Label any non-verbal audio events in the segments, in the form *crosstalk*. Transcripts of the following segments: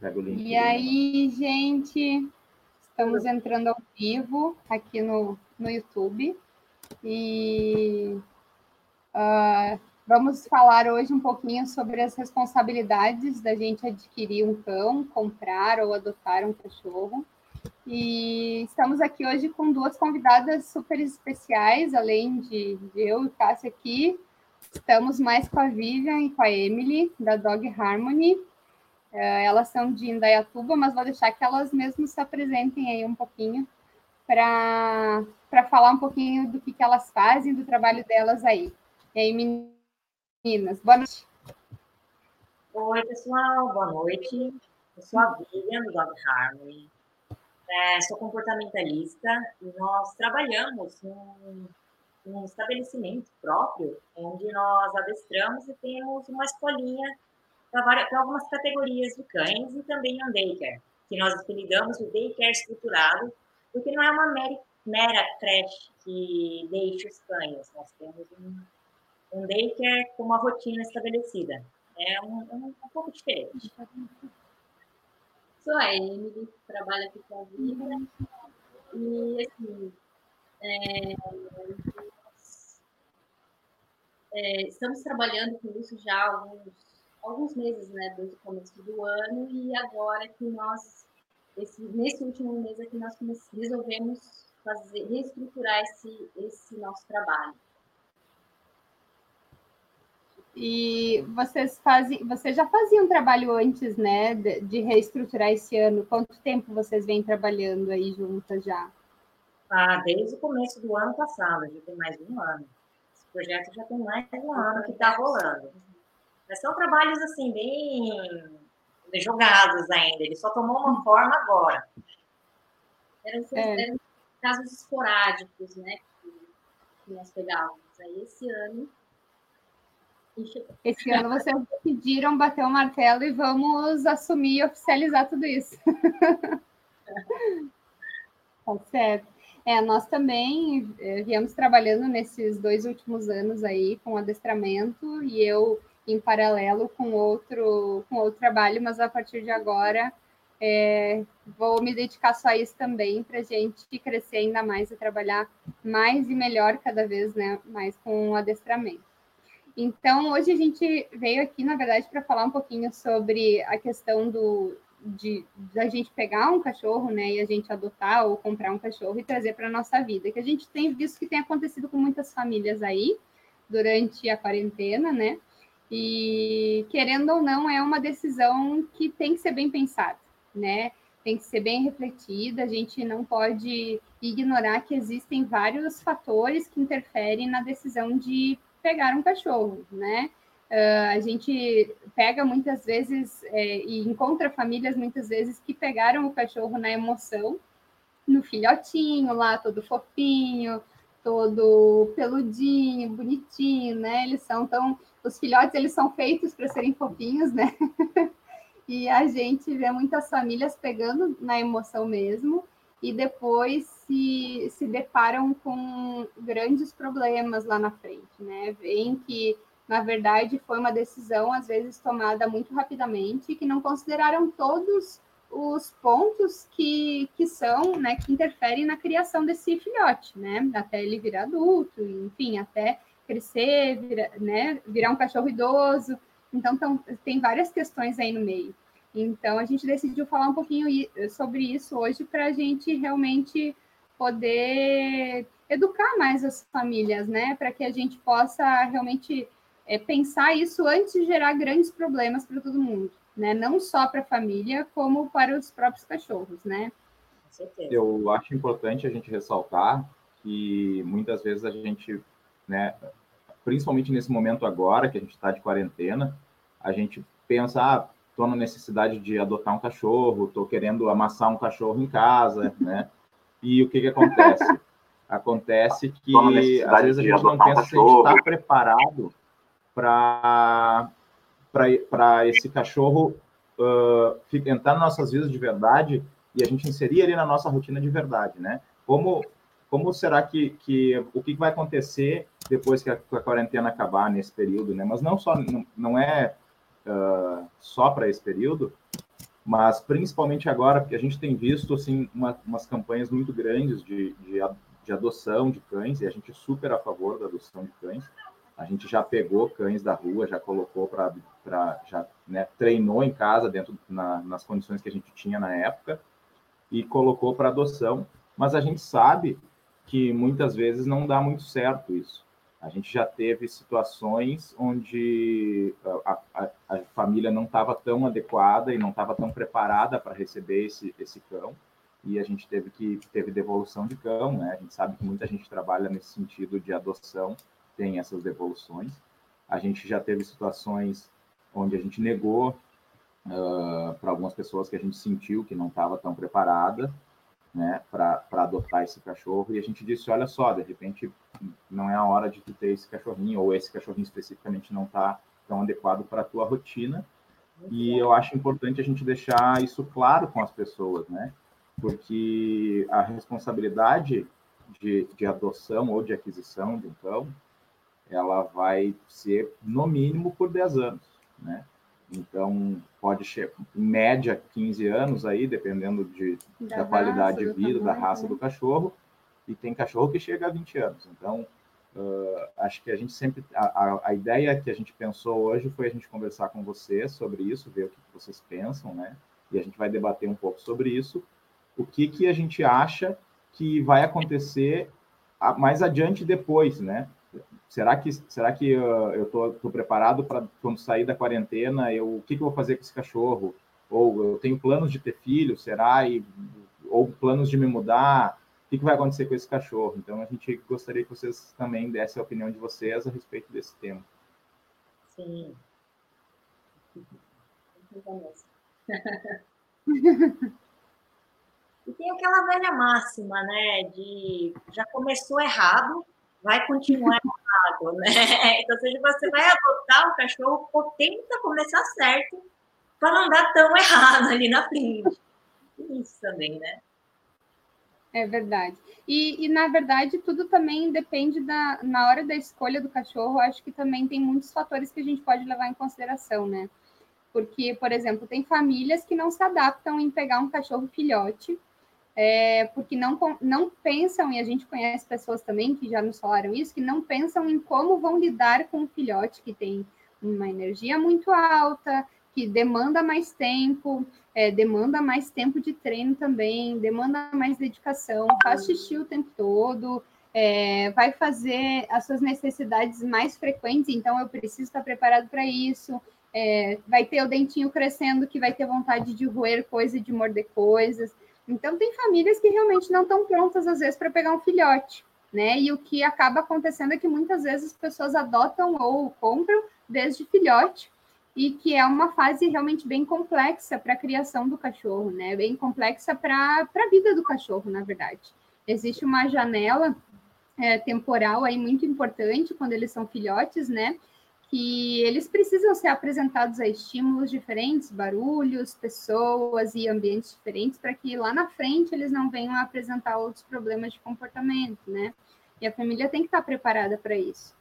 Pega o link. E aí, gente, estamos entrando ao vivo aqui no, no YouTube. E uh, vamos falar hoje um pouquinho sobre as responsabilidades da gente adquirir um cão, comprar ou adotar um cachorro. E estamos aqui hoje com duas convidadas super especiais, além de, de eu e Cássia aqui. Estamos mais com a Vivian e com a Emily, da Dog Harmony. Uh, elas são de Indaiatuba, mas vou deixar que elas mesmas se apresentem aí um pouquinho para falar um pouquinho do que, que elas fazem, do trabalho delas aí. E aí, meninas, boa noite. Oi, pessoal, boa noite. Eu sou a Vivian, do Dog Harmony. É, sou comportamentalista e nós trabalhamos num, num estabelecimento próprio, onde nós adestramos e temos uma escolinha para algumas categorias de cães e também um daycare, que nós apelidamos de daycare estruturado, porque não é uma mera, creche que deixa os cães, nós temos um, um daycare com uma rotina estabelecida. É um, um, um pouco diferente. Sou a Emily, trabalho aqui com a Vida. E, assim, é, é, estamos trabalhando com isso já há alguns, alguns meses, né, desde o começo do ano, e agora que nós, esse, nesse último mês aqui, nós resolvemos fazer, reestruturar esse, esse nosso trabalho. E vocês fazem, vocês já faziam trabalho antes, né, de, de, reestruturar esse ano? Quanto tempo vocês vêm trabalhando aí juntas já? Ah, desde o começo do ano passado, já tem mais de um ano. Esse projeto já tem mais de um ano que está rolando. Mas são trabalhos assim bem jogados ainda. Ele só tomou uma forma agora. Eram, é. eram casos esporádicos, né, que, que nós pegávamos. Aí esse ano esse ano vocês decidiram bater o martelo e vamos assumir e oficializar tudo isso. *laughs* tá certo. É, nós também é, viemos trabalhando nesses dois últimos anos aí com adestramento e eu em paralelo com outro com outro trabalho, mas a partir de agora é, vou me dedicar só a isso também para a gente crescer ainda mais e trabalhar mais e melhor cada vez, né, mais com o adestramento. Então, hoje a gente veio aqui, na verdade, para falar um pouquinho sobre a questão do, de da gente pegar um cachorro, né, e a gente adotar ou comprar um cachorro e trazer para a nossa vida, que a gente tem visto que tem acontecido com muitas famílias aí durante a quarentena, né? E querendo ou não, é uma decisão que tem que ser bem pensada, né? Tem que ser bem refletida. A gente não pode ignorar que existem vários fatores que interferem na decisão de pegar um cachorro, né? Uh, a gente pega muitas vezes é, e encontra famílias muitas vezes que pegaram o cachorro na emoção, no filhotinho lá, todo fofinho, todo peludinho, bonitinho, né? Eles são tão. Os filhotes eles são feitos para serem fofinhos, né? *laughs* e a gente vê muitas famílias pegando na emoção mesmo e depois se, se deparam com grandes problemas lá na frente, né? Veem que, na verdade, foi uma decisão, às vezes, tomada muito rapidamente, que não consideraram todos os pontos que, que são, né, que interferem na criação desse filhote, né? Até ele virar adulto, enfim, até crescer, vira, né, virar um cachorro idoso. Então, tão, tem várias questões aí no meio. Então, a gente decidiu falar um pouquinho sobre isso hoje para a gente realmente poder educar mais as famílias, né? Para que a gente possa realmente é, pensar isso antes de gerar grandes problemas para todo mundo, né? Não só para a família, como para os próprios cachorros, né? Eu acho importante a gente ressaltar que muitas vezes a gente, né, principalmente nesse momento agora que a gente está de quarentena, a gente pensa, ah, estou na necessidade de adotar um cachorro, estou querendo amassar um cachorro em casa, *laughs* né? E o que, que acontece? Acontece que às vezes a gente não pensa se a gente está preparado para esse cachorro uh, entrar nas nossas vidas de verdade e a gente inserir ele na nossa rotina de verdade, né? Como, como será que, que o que vai acontecer depois que a, a quarentena acabar nesse período, né? Mas não só não, não é uh, só para esse período, mas principalmente agora, porque a gente tem visto assim uma, umas campanhas muito grandes de, de, de, adoção de cães, e a gente é super a favor da adoção de cães. A gente já pegou cães da rua, já colocou para, já né, treinou em casa, dentro na, nas condições que a gente tinha na época, e colocou para adoção. Mas a gente sabe que muitas vezes não dá muito certo isso. A gente já teve situações onde a, a, a família não estava tão adequada e não estava tão preparada para receber esse, esse cão, e a gente teve que teve devolução de cão, né? A gente sabe que muita gente trabalha nesse sentido de adoção, tem essas devoluções. A gente já teve situações onde a gente negou uh, para algumas pessoas que a gente sentiu que não estava tão preparada, né, para adotar esse cachorro, e a gente disse, olha só, de repente não é a hora de tu ter esse cachorrinho, ou esse cachorrinho especificamente não está tão adequado para a tua rotina, e eu acho importante a gente deixar isso claro com as pessoas, né, porque a responsabilidade de, de adoção ou de aquisição de um cão, ela vai ser no mínimo por 10 anos, né, então, pode ser, em média, 15 anos aí, dependendo de, da, da qualidade de vida, da raça né? do cachorro, e tem cachorro que chega a 20 anos. Então, uh, acho que a gente sempre. A, a, a, ideia que a gente pensou hoje foi a gente conversar com vocês sobre isso, ver o que vocês pensam, né? E a gente vai debater um pouco sobre isso. O que, que a gente acha que vai acontecer mais adiante depois, né? Será que será que uh, eu tô, tô preparado para quando sair da quarentena eu o que, que eu vou fazer com esse cachorro? Ou eu tenho planos de ter filho será? E ou planos de me mudar? O que, que vai acontecer com esse cachorro? Então a gente gostaria que vocês também dessem a opinião de vocês a respeito desse tema. Sim. *laughs* E tem aquela velha máxima né de já começou errado vai continuar errado, né? *laughs* Então, se você vai adotar o cachorro, tenta começar certo para não dar tão errado ali na frente. Isso também, né? É verdade. E, e, na verdade, tudo também depende da. Na hora da escolha do cachorro, acho que também tem muitos fatores que a gente pode levar em consideração, né? Porque, por exemplo, tem famílias que não se adaptam em pegar um cachorro filhote é, porque não, não pensam, e a gente conhece pessoas também que já nos falaram isso, que não pensam em como vão lidar com o filhote que tem uma energia muito alta, que demanda mais tempo, é, demanda mais tempo de treino também, demanda mais dedicação, faz xixi o tempo todo, é, vai fazer as suas necessidades mais frequentes, então eu preciso estar preparado para isso. É, vai ter o dentinho crescendo que vai ter vontade de roer coisa e de morder coisas. Então, tem famílias que realmente não estão prontas, às vezes, para pegar um filhote, né? E o que acaba acontecendo é que muitas vezes as pessoas adotam ou compram desde filhote, e que é uma fase realmente bem complexa para a criação do cachorro, né? Bem complexa para a vida do cachorro, na verdade. Existe uma janela é, temporal aí muito importante quando eles são filhotes, né? Que eles precisam ser apresentados a estímulos diferentes, barulhos, pessoas e ambientes diferentes, para que lá na frente eles não venham a apresentar outros problemas de comportamento, né? E a família tem que estar preparada para isso.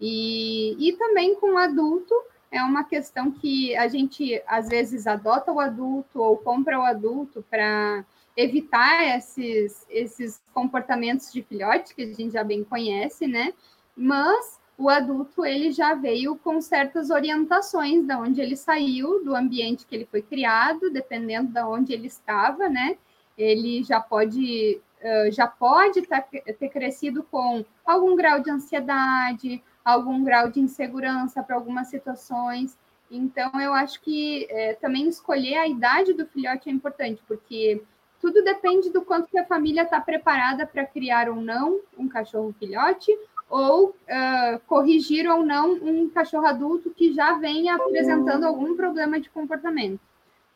E, e também com o adulto, é uma questão que a gente às vezes adota o adulto ou compra o adulto para evitar esses, esses comportamentos de filhote que a gente já bem conhece, né? Mas o adulto ele já veio com certas orientações da onde ele saiu, do ambiente que ele foi criado, dependendo da onde ele estava, né? Ele já pode já pode ter crescido com algum grau de ansiedade, algum grau de insegurança para algumas situações. Então, eu acho que é, também escolher a idade do filhote é importante, porque tudo depende do quanto que a família está preparada para criar ou não um cachorro filhote, ou uh, corrigir ou não um cachorro adulto que já vem apresentando algum problema de comportamento.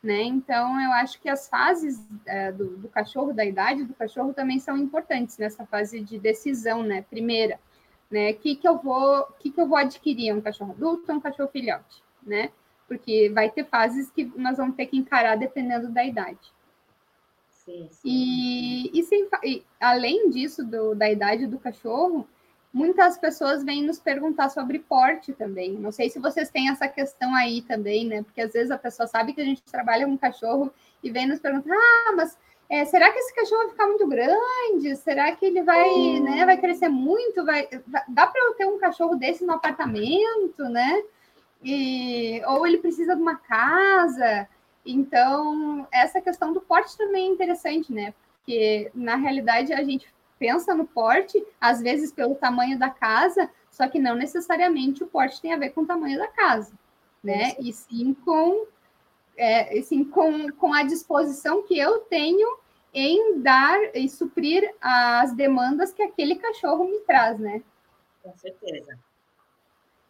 Né? Então, eu acho que as fases uh, do, do, cachorro, da idade do cachorro, também são importantes nessa fase de decisão, né? Primeira, né? Que que eu vou, que que eu vou adquirir, um cachorro adulto ou um cachorro filhote, né? Porque vai ter fases que nós vamos ter que encarar dependendo da idade. Sim, sim. E, e, sem, e além disso, do, da idade do cachorro, muitas pessoas vêm nos perguntar sobre porte também. Não sei se vocês têm essa questão aí também, né? Porque às vezes a pessoa sabe que a gente trabalha com cachorro e vem nos perguntar: ah, mas é, será que esse cachorro vai ficar muito grande? Será que ele vai, né, vai crescer muito? Vai, dá para eu ter um cachorro desse no apartamento, né? E, ou ele precisa de uma casa? Então, essa questão do porte também é interessante, né? Porque, na realidade, a gente pensa no porte, às vezes pelo tamanho da casa, só que não necessariamente o porte tem a ver com o tamanho da casa, né? E sim com é, assim, com, com a disposição que eu tenho em dar e suprir as demandas que aquele cachorro me traz, né? Com certeza.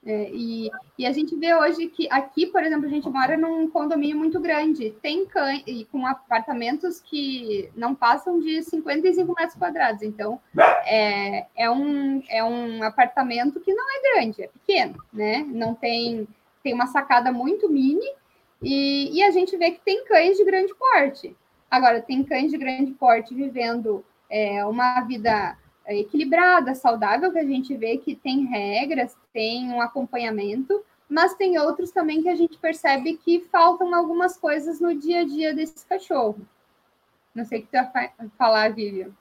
É, e, e a gente vê hoje que aqui, por exemplo, a gente mora num condomínio muito grande, tem cães, e com apartamentos que não passam de 55 metros quadrados. Então, é, é, um, é um apartamento que não é grande, é pequeno, né? Não tem, tem uma sacada muito mini, e, e a gente vê que tem cães de grande porte. Agora, tem cães de grande porte vivendo é, uma vida equilibrada, saudável, que a gente vê que tem regras, tem um acompanhamento, mas tem outros também que a gente percebe que faltam algumas coisas no dia a dia desse cachorro. Não sei o que tu vai falar, Vivian.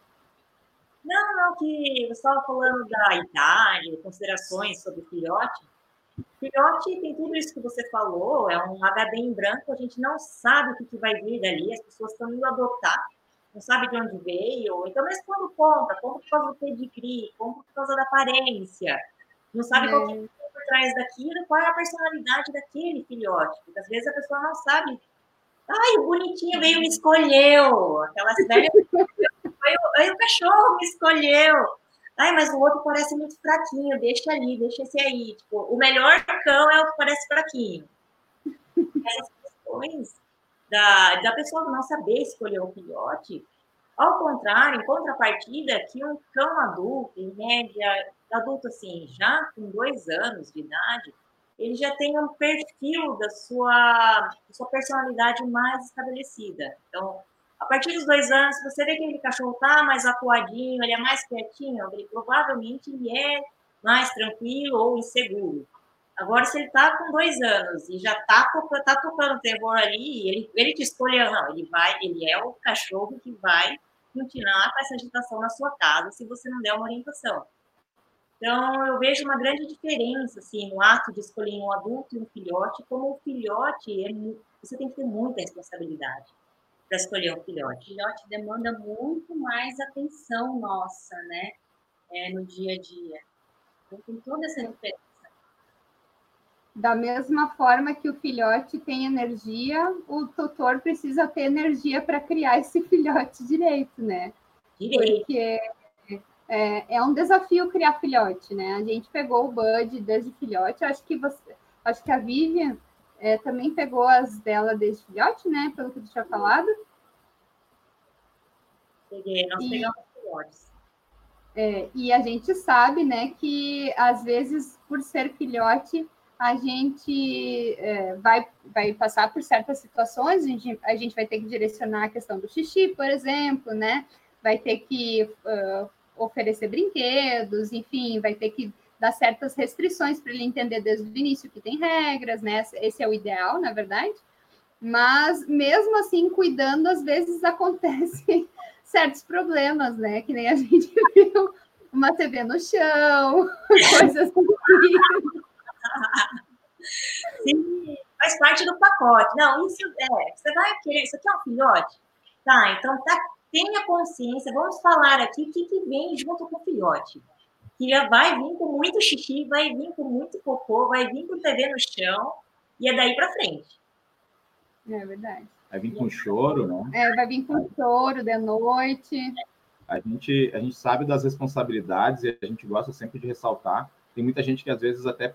Não, não, que você estava falando da idade, considerações sobre filhote. Filhote tem tudo isso que você falou, é um HD em branco, a gente não sabe o que, que vai vir dali, as pessoas estão indo adotar, não sabe de onde veio, então, mas quando compra, compra por causa do pedigree, compra por causa da aparência, não sabe é. qual que é por trás daquilo, qual é a personalidade daquele filhote, porque às vezes a pessoa não sabe. Ai, o bonitinho veio me escolheu, aquelas velhas. Aí o cachorro me escolheu. Ai, mas o outro parece muito fraquinho, deixa ali, deixa esse aí. Tipo, o melhor cão é o que parece fraquinho. Essas questões da, da pessoa não saber escolher o filhote, ao contrário, em contrapartida, que um cão adulto, em média, adulto assim, já com dois anos de idade, ele já tem um perfil da sua, da sua personalidade mais estabelecida. Então, a partir dos dois anos, você vê que aquele cachorro está mais acuadinho, ele é mais quietinho, ele provavelmente ele é mais tranquilo ou inseguro. Agora, se ele está com dois anos e já está tá tocando terror ali, ele, ele te escolheu, não, ele vai, ele é o cachorro que vai continuar com essa agitação na sua casa se você não der uma orientação. Então, eu vejo uma grande diferença, assim, no ato de escolher um adulto e um filhote, como o filhote, você tem que ter muita responsabilidade para escolher um filhote. O filhote demanda muito mais atenção nossa, né? É, no dia a dia. Então, tem toda essa diferença. Da mesma forma que o filhote tem energia, o tutor precisa ter energia para criar esse *laughs* filhote direito, né? Direito. Porque é, é, um desafio criar filhote, né? A gente pegou o Bud desde filhote, acho que você, acho que a Vivian é, também pegou as dela desde filhote, né? Pelo que tu tinha falado. Peguei, nós e, pegamos filhotes. É, e a gente sabe, né, que às vezes, por ser filhote, a gente é, vai, vai passar por certas situações, a gente, a gente vai ter que direcionar a questão do xixi, por exemplo, né? Vai ter que uh, oferecer brinquedos, enfim, vai ter que dar certas restrições para ele entender desde o início que tem regras, né? Esse é o ideal, na verdade. Mas mesmo assim, cuidando, às vezes *laughs* acontecem certos problemas, né? Que nem a gente *laughs* viu uma TV no chão, coisas assim. Sim, faz parte do pacote. Não, isso é, você vai querer, isso aqui é um filhote? Tá, então tá, tenha consciência, vamos falar aqui o que, que vem junto com o filhote que vai vir com muito xixi, vai vir com muito cocô, vai vir com TV no chão, e é daí para frente. É verdade. Vai vir com choro, né? É, vai vir com choro de noite. A gente, a gente sabe das responsabilidades e a gente gosta sempre de ressaltar. Tem muita gente que às vezes até,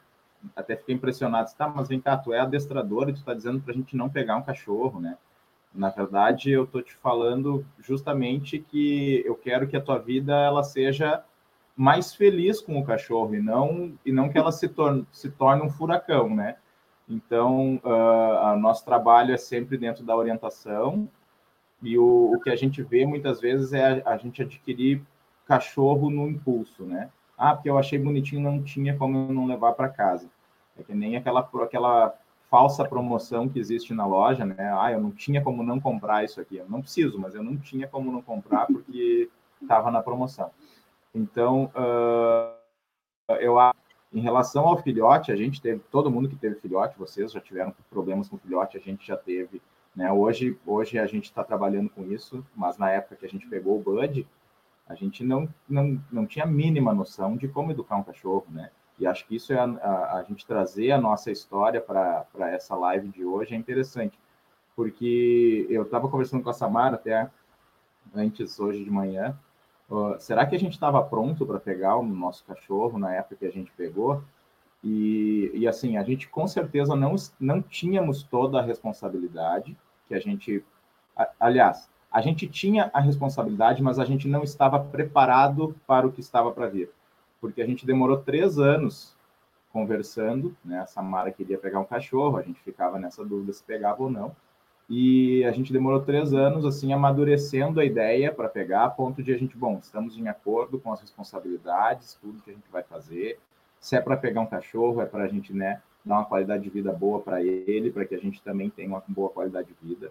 até fica impressionada. Tá, mas vem cá, tu é adestrador e tu está dizendo para a gente não pegar um cachorro, né? Na verdade, eu tô te falando justamente que eu quero que a tua vida ela seja mais feliz com o cachorro e não e não que ela se torne, se torne um furacão, né? Então, uh, nosso trabalho é sempre dentro da orientação e o, o que a gente vê muitas vezes é a, a gente adquirir cachorro no impulso, né? Ah, porque eu achei bonitinho, não tinha como eu não levar para casa. É que nem aquela, aquela falsa promoção que existe na loja, né? Ah, eu não tinha como não comprar isso aqui. Eu não preciso, mas eu não tinha como não comprar porque estava na promoção. Então, uh, eu em relação ao filhote, a gente teve, todo mundo que teve filhote, vocês já tiveram problemas com filhote, a gente já teve, né? Hoje, hoje a gente está trabalhando com isso, mas na época que a gente pegou o Bud, a gente não, não, não tinha a mínima noção de como educar um cachorro, né? E acho que isso é a, a, a gente trazer a nossa história para essa live de hoje é interessante, porque eu estava conversando com a Samara até antes, hoje de manhã, Uh, será que a gente estava pronto para pegar o nosso cachorro na época que a gente pegou? E, e assim, a gente com certeza não, não tínhamos toda a responsabilidade que a gente. A, aliás, a gente tinha a responsabilidade, mas a gente não estava preparado para o que estava para vir. Porque a gente demorou três anos conversando, né? A Samara queria pegar um cachorro, a gente ficava nessa dúvida se pegava ou não. E a gente demorou três anos, assim, amadurecendo a ideia para pegar, a ponto de a gente, bom, estamos em acordo com as responsabilidades, tudo que a gente vai fazer. Se é para pegar um cachorro, é para a gente, né, dar uma qualidade de vida boa para ele, para que a gente também tenha uma boa qualidade de vida.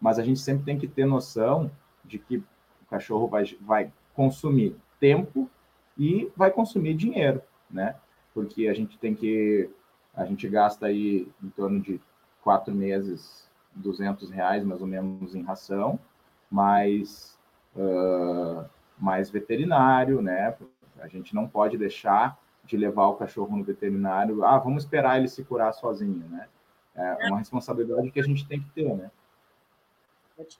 Mas a gente sempre tem que ter noção de que o cachorro vai, vai consumir tempo e vai consumir dinheiro, né? Porque a gente tem que, a gente gasta aí em torno de quatro meses 200 reais mais ou menos em ração, mais, uh, mais veterinário, né? A gente não pode deixar de levar o cachorro no veterinário. Ah, vamos esperar ele se curar sozinho, né? É uma responsabilidade que a gente tem que ter, né?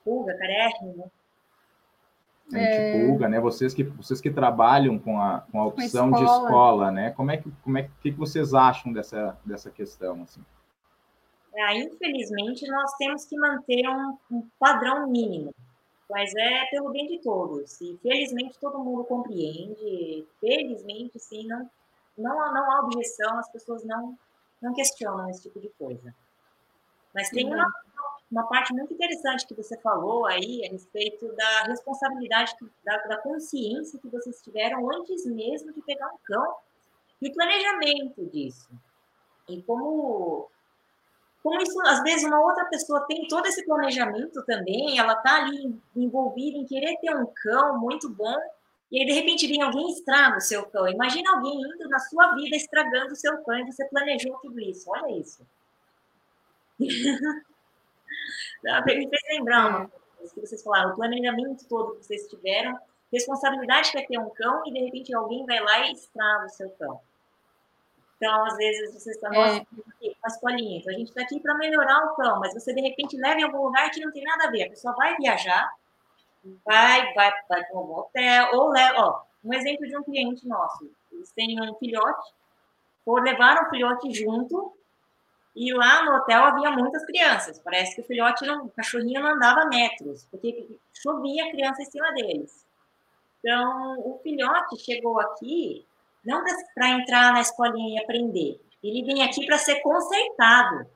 Pulga, carérrimo, né? É... Pulga, né? Vocês que, vocês que trabalham com a, com a opção com a escola. de escola, né? Como é que, como é que, que vocês acham dessa, dessa questão, assim? É, infelizmente, nós temos que manter um, um, padrão mínimo, mas é pelo bem de todos. E felizmente todo mundo compreende, felizmente, sim, não, não, não há objeção, as pessoas não, não questionam esse tipo de coisa. Mas tem uma, uma parte muito interessante que você falou aí a respeito da responsabilidade, da, da consciência que vocês tiveram antes mesmo de pegar um cão e o planejamento disso. E como como isso, às vezes, uma outra pessoa tem todo esse planejamento também, ela está ali envolvida em querer ter um cão muito bom, e aí, de repente, vem alguém estraga o seu cão. Imagina alguém indo na sua vida estragando o seu cão e você planejou tudo isso. Olha isso. *laughs* Me fez lembrar uma coisa que vocês falaram, o planejamento todo que vocês tiveram, responsabilidade que é ter um cão, e de repente alguém vai lá e estraga o seu cão. Então, às vezes, você está, nossa, é. uma escolinha. Então, a gente está aqui para melhorar o cão, mas você, de repente, leva em algum lugar que não tem nada a ver. A pessoa vai viajar, vai, vai, vai para um hotel, ou leva, ó, um exemplo de um cliente nosso. Eles têm um filhote, ou levaram o filhote junto, e lá no hotel havia muitas crianças. Parece que o filhote, não, o cachorrinho não andava metros, porque chovia criança em cima deles. Então, o filhote chegou aqui não para entrar na escolinha e aprender. Ele vem aqui para ser consertado.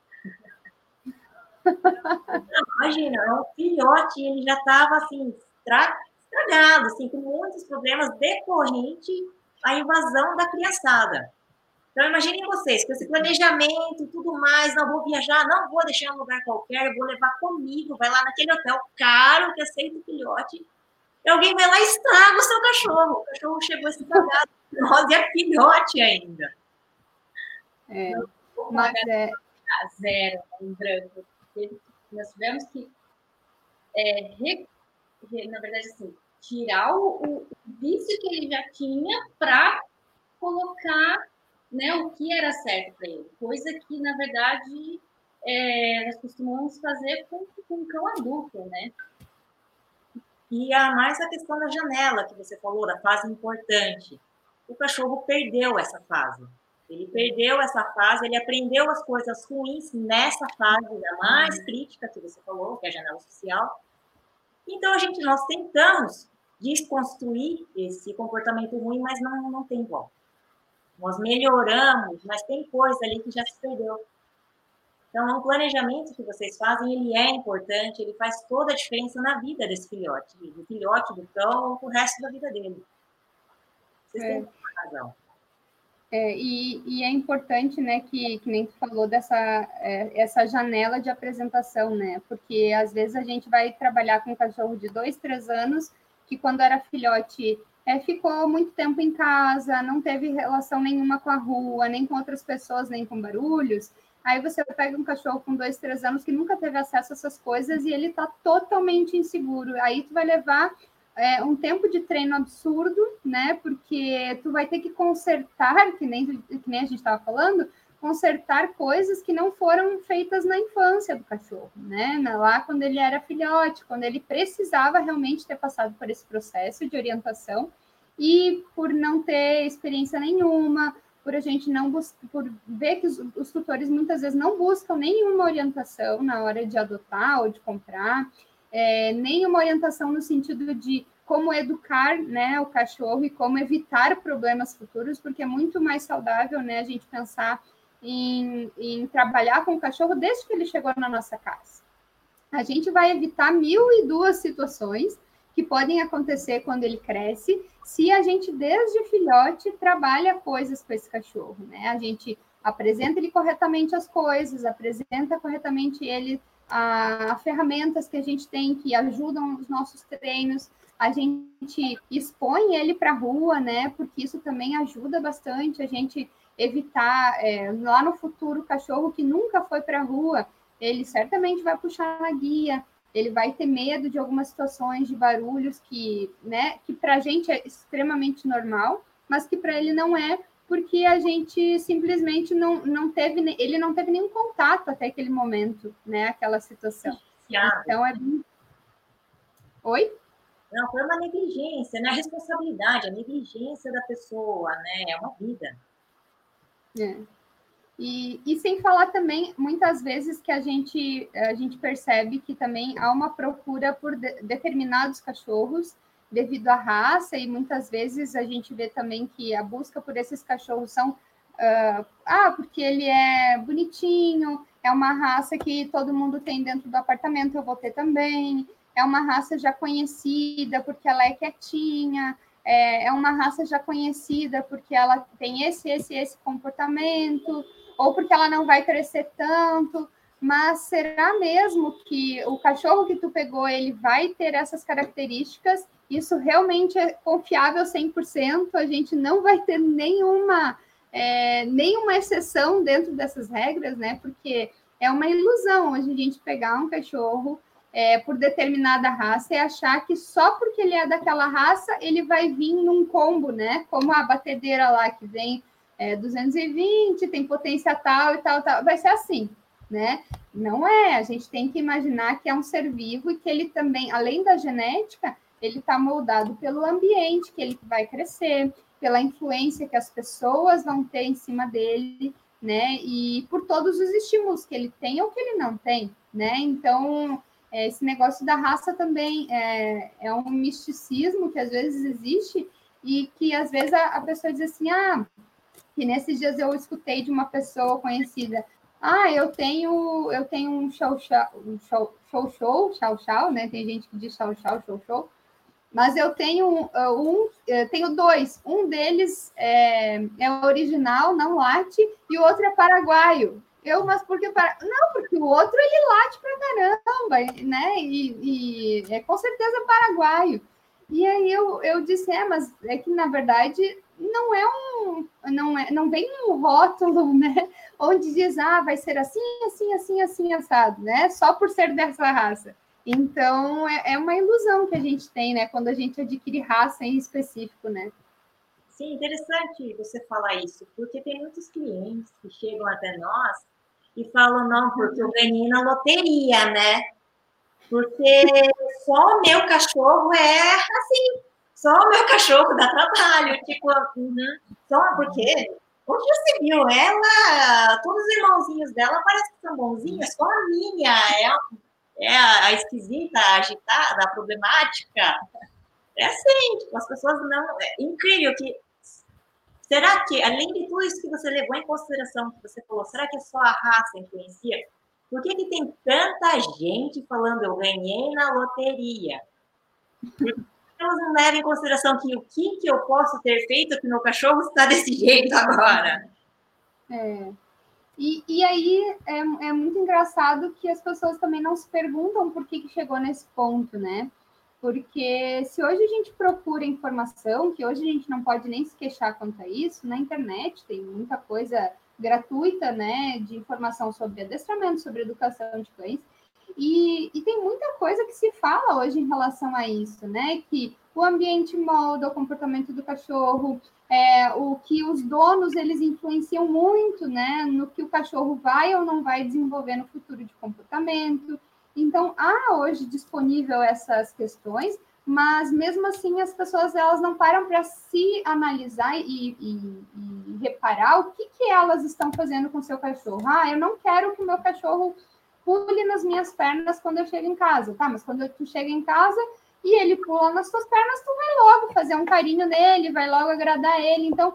Imagina, um filhote, ele já estava assim, estragado, assim, com muitos problemas decorrente à invasão da criançada. Então, imaginem vocês, com esse planejamento e tudo mais, não vou viajar, não vou deixar em um lugar qualquer, vou levar comigo, vai lá naquele hotel caro que aceita o filhote, e alguém vai lá e estraga o seu cachorro. O cachorro chegou estragado nós é filhote ainda. É, mas é... Zero, em branco. Nós tivemos que, é, re, na verdade, assim, tirar o, o, vício que ele já tinha para colocar né, o que era certo para ele. Coisa que, na verdade, é, nós costumamos fazer com, com um cão adulto, né? E a mais a questão da janela que você falou, da fase importante o cachorro perdeu essa fase. Ele perdeu essa fase, ele aprendeu as coisas ruins nessa fase, a mais crítica que você falou, que é a janela social. Então, a gente, nós tentamos desconstruir esse comportamento ruim, mas não, não tem volta. Nós melhoramos, mas tem coisa ali que já se perdeu. Então, o planejamento que vocês fazem, ele é importante, ele faz toda a diferença na vida desse filhote, do filhote, do cão, o resto da vida dele. Vocês é. têm razão. É, e, e, é importante, né, que, que nem tu falou dessa é, essa janela de apresentação, né? Porque às vezes a gente vai trabalhar com um cachorro de dois, três anos que quando era filhote é, ficou muito tempo em casa, não teve relação nenhuma com a rua, nem com outras pessoas, nem com barulhos. Aí você pega um cachorro com dois, três anos que nunca teve acesso a essas coisas e ele está totalmente inseguro. Aí tu vai levar é, um tempo de treino absurdo, né? Porque tu vai ter que consertar, que nem, que nem a gente estava falando, consertar coisas que não foram feitas na infância do cachorro, né? Lá quando ele era filhote, quando ele precisava realmente ter passado por esse processo de orientação e por não ter experiência nenhuma, por a gente não por ver que os, os tutores muitas vezes não buscam nenhuma orientação na hora de adotar ou de comprar é, nem uma orientação no sentido de como educar né, o cachorro e como evitar problemas futuros, porque é muito mais saudável né, a gente pensar em, em trabalhar com o cachorro desde que ele chegou na nossa casa. A gente vai evitar mil e duas situações que podem acontecer quando ele cresce, se a gente, desde filhote, trabalha coisas com esse cachorro, né? A gente apresenta ele corretamente as coisas, apresenta corretamente ele a, ferramentas que a gente tem que ajudam os nossos treinos, a gente expõe ele para a rua, né? Porque isso também ajuda bastante a gente evitar é, lá no futuro o cachorro que nunca foi para a rua, ele certamente vai puxar na guia, ele vai ter medo de algumas situações de barulhos que, né, que para a gente é extremamente normal, mas que para ele não é, porque a gente simplesmente não, não teve, ele não teve nenhum contato até aquele momento, né? Aquela situação. Então é Oi? Não, foi uma negligência, não é responsabilidade, é negligência da pessoa, né? É uma vida. É. E, e sem falar também, muitas vezes que a gente, a gente percebe que também há uma procura por de, determinados cachorros devido à raça, e muitas vezes a gente vê também que a busca por esses cachorros são uh, ah, porque ele é bonitinho, é uma raça que todo mundo tem dentro do apartamento, eu vou ter também, é uma raça já conhecida porque ela é quietinha, é, é uma raça já conhecida porque ela tem esse, esse, esse comportamento, ou porque ela não vai crescer tanto. Mas será mesmo que o cachorro que tu pegou ele vai ter essas características? Isso realmente é confiável 100%, a gente não vai ter nenhuma, é, nenhuma exceção dentro dessas regras, né? Porque é uma ilusão a gente pegar um cachorro é, por determinada raça e achar que só porque ele é daquela raça ele vai vir num combo, né? Como a batedeira lá que vem é, 220, tem potência tal e tal, tal, vai ser assim, né? Não é, a gente tem que imaginar que é um ser vivo e que ele também, além da genética, ele está moldado pelo ambiente que ele vai crescer, pela influência que as pessoas vão ter em cima dele, né? E por todos os estímulos que ele tem ou que ele não tem, né? Então, esse negócio da raça também é, é um misticismo que às vezes existe e que às vezes a, a pessoa diz assim, ah, que nesses dias eu escutei de uma pessoa conhecida, ah, eu tenho eu tenho um show show um show show né? Tem gente que diz show show show show mas eu tenho um, eu tenho dois. Um deles é, é original, não late, e o outro é paraguaio. Eu, mas por que para... Não, porque o outro ele late pra caramba, né? E, e é com certeza paraguaio. E aí eu, eu disse, é, mas é que na verdade não é um, não é, não vem um rótulo, *laughs* né? Onde diz, ah, vai ser assim, assim, assim, assim, assado, né? Só por ser dessa raça. Então, é, é uma ilusão que a gente tem, né? Quando a gente adquire raça em específico, né? Sim, interessante você falar isso, porque tem muitos clientes que chegam até nós e falam, não, porque eu ganhei na loteria, né? Porque só o meu cachorro é assim, só o meu cachorro dá trabalho, tipo, uhum, só porque onde você viu ela, todos os irmãozinhos dela parecem que são bonzinhos, só a minha é é a, a esquisita, a agitada, a problemática. É assim, tipo, as pessoas não. É incrível que. Será que, além de tudo isso que você levou em consideração, que você falou, será que é só a raça influencia? Por que, que tem tanta gente falando eu ganhei na loteria? Elas não levam em consideração que o que, que eu posso ter feito que meu cachorro está desse jeito agora. É. E, e aí é, é muito engraçado que as pessoas também não se perguntam por que, que chegou nesse ponto, né? Porque se hoje a gente procura informação, que hoje a gente não pode nem se queixar quanto a isso, na internet tem muita coisa gratuita, né, de informação sobre adestramento, sobre educação de cães, e, e, tem muita coisa que se fala hoje em relação a isso, né? Que o ambiente molda o comportamento do cachorro, é, o que os donos eles influenciam muito, né? No que o cachorro vai ou não vai desenvolver no futuro de comportamento. Então há hoje disponível essas questões, mas mesmo assim as pessoas elas não param para se analisar e, e, e, reparar o que, que elas estão fazendo com o seu cachorro. Ah, eu não quero que o meu cachorro pule nas minhas pernas quando eu chego em casa, tá? Mas quando tu chega em casa e ele pula nas tuas pernas, tu vai logo fazer um carinho nele, vai logo agradar ele. Então,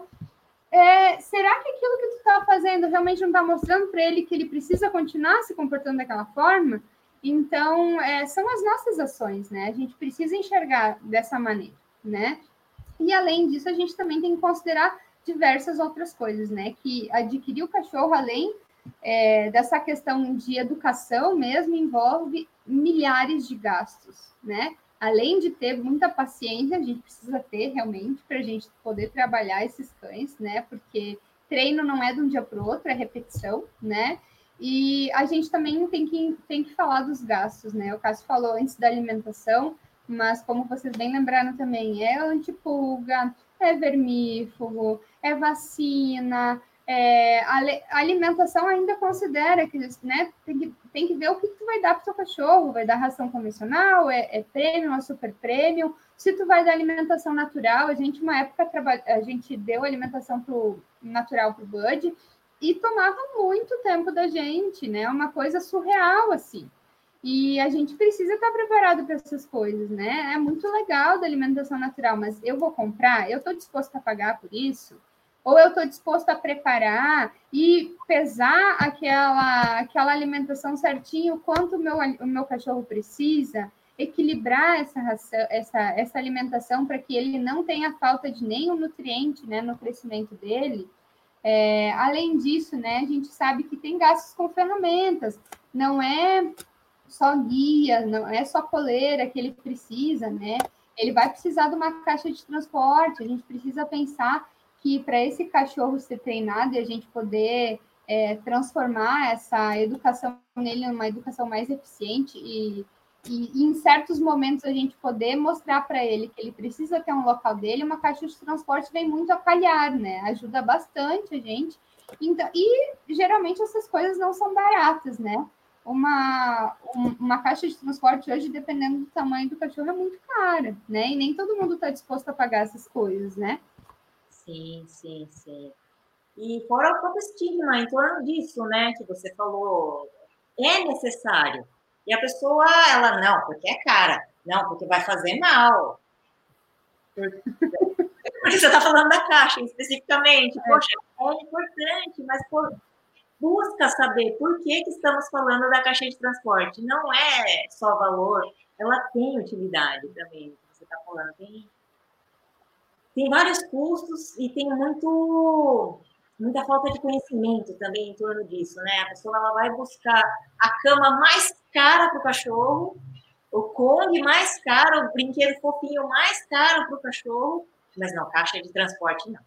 é, será que aquilo que tu tá fazendo realmente não tá mostrando para ele que ele precisa continuar se comportando daquela forma? Então, é, são as nossas ações, né? A gente precisa enxergar dessa maneira, né? E além disso, a gente também tem que considerar diversas outras coisas, né? Que adquirir o cachorro, além é, dessa questão de educação mesmo envolve milhares de gastos, né? Além de ter muita paciência, a gente precisa ter realmente para a gente poder trabalhar esses cães, né? Porque treino não é de um dia para o outro, é repetição, né? E a gente também tem que, tem que falar dos gastos, né? O Cássio falou antes da alimentação, mas como vocês bem lembraram também, é antipulga, é vermífugo, é vacina, é, a, alimentação ainda considera que né, tem, que, tem que ver o que tu vai dar para o cachorro. Vai dar ração convencional, é, é premium, é super premium. Se tu vai dar alimentação natural, a gente, uma época, a gente deu alimentação pro, natural para o Bud e tomava muito tempo da gente, né? Uma coisa surreal, assim. E a gente precisa estar preparado para essas coisas, né? É muito legal da alimentação natural, mas eu vou comprar, eu estou disposta a pagar por isso? ou eu estou disposto a preparar e pesar aquela, aquela alimentação certinho, quanto o meu, o meu cachorro precisa, equilibrar essa, essa, essa alimentação para que ele não tenha falta de nenhum nutriente né, no crescimento dele. É, além disso, né, a gente sabe que tem gastos com ferramentas, não é só guia, não é só coleira que ele precisa, né? Ele vai precisar de uma caixa de transporte, a gente precisa pensar que para esse cachorro ser treinado e a gente poder é, transformar essa educação nele numa educação mais eficiente e, e, em certos momentos a gente poder mostrar para ele que ele precisa ter um local dele, uma caixa de transporte vem muito a calhar, né? Ajuda bastante a gente. Então, e geralmente essas coisas não são baratas, né? Uma, um, uma caixa de transporte hoje, dependendo do tamanho do cachorro, é muito cara, né? E nem todo mundo está disposto a pagar essas coisas, né? Sim, sim, sim. E fora o próprio estigma em torno disso, né, que você falou, é necessário. E a pessoa, ela, não, porque é cara, não, porque vai fazer mal. Porque você está falando da caixa especificamente. É. Poxa, é importante, mas por, busca saber por que, que estamos falando da caixa de transporte. Não é só valor, ela tem utilidade também, você está falando, tem tem vários custos e tem muito muita falta de conhecimento também em torno disso, né? A pessoa ela vai buscar a cama mais cara para o cachorro, o Kong mais caro, o brinquedo fofinho mais caro para o cachorro, mas não, caixa de transporte não.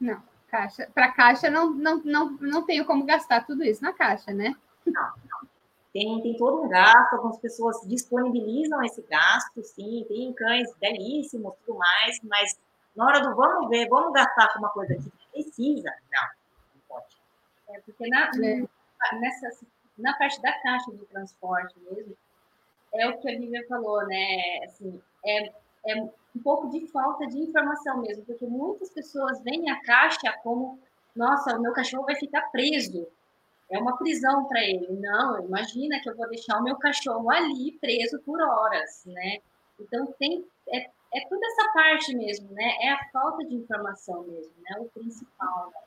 Não, caixa. Para caixa não, não, não, não tenho como gastar tudo isso na caixa, né? Não, não. Tem, tem todo um gasto, algumas pessoas disponibilizam esse gasto, sim, tem cães belíssimos, tudo mais, mas na hora do vamos ver, vamos gastar com uma coisa que precisa, não, não pode. É porque na, é. nessa, na parte da caixa de transporte mesmo, é o que a Vivian falou, né? Assim, é, é um pouco de falta de informação mesmo, porque muitas pessoas veem a caixa como, nossa, o meu cachorro vai ficar preso. É uma prisão para ele. Não, imagina que eu vou deixar o meu cachorro ali preso por horas, né? Então tem é, é toda essa parte mesmo, né? É a falta de informação mesmo, né? O principal né?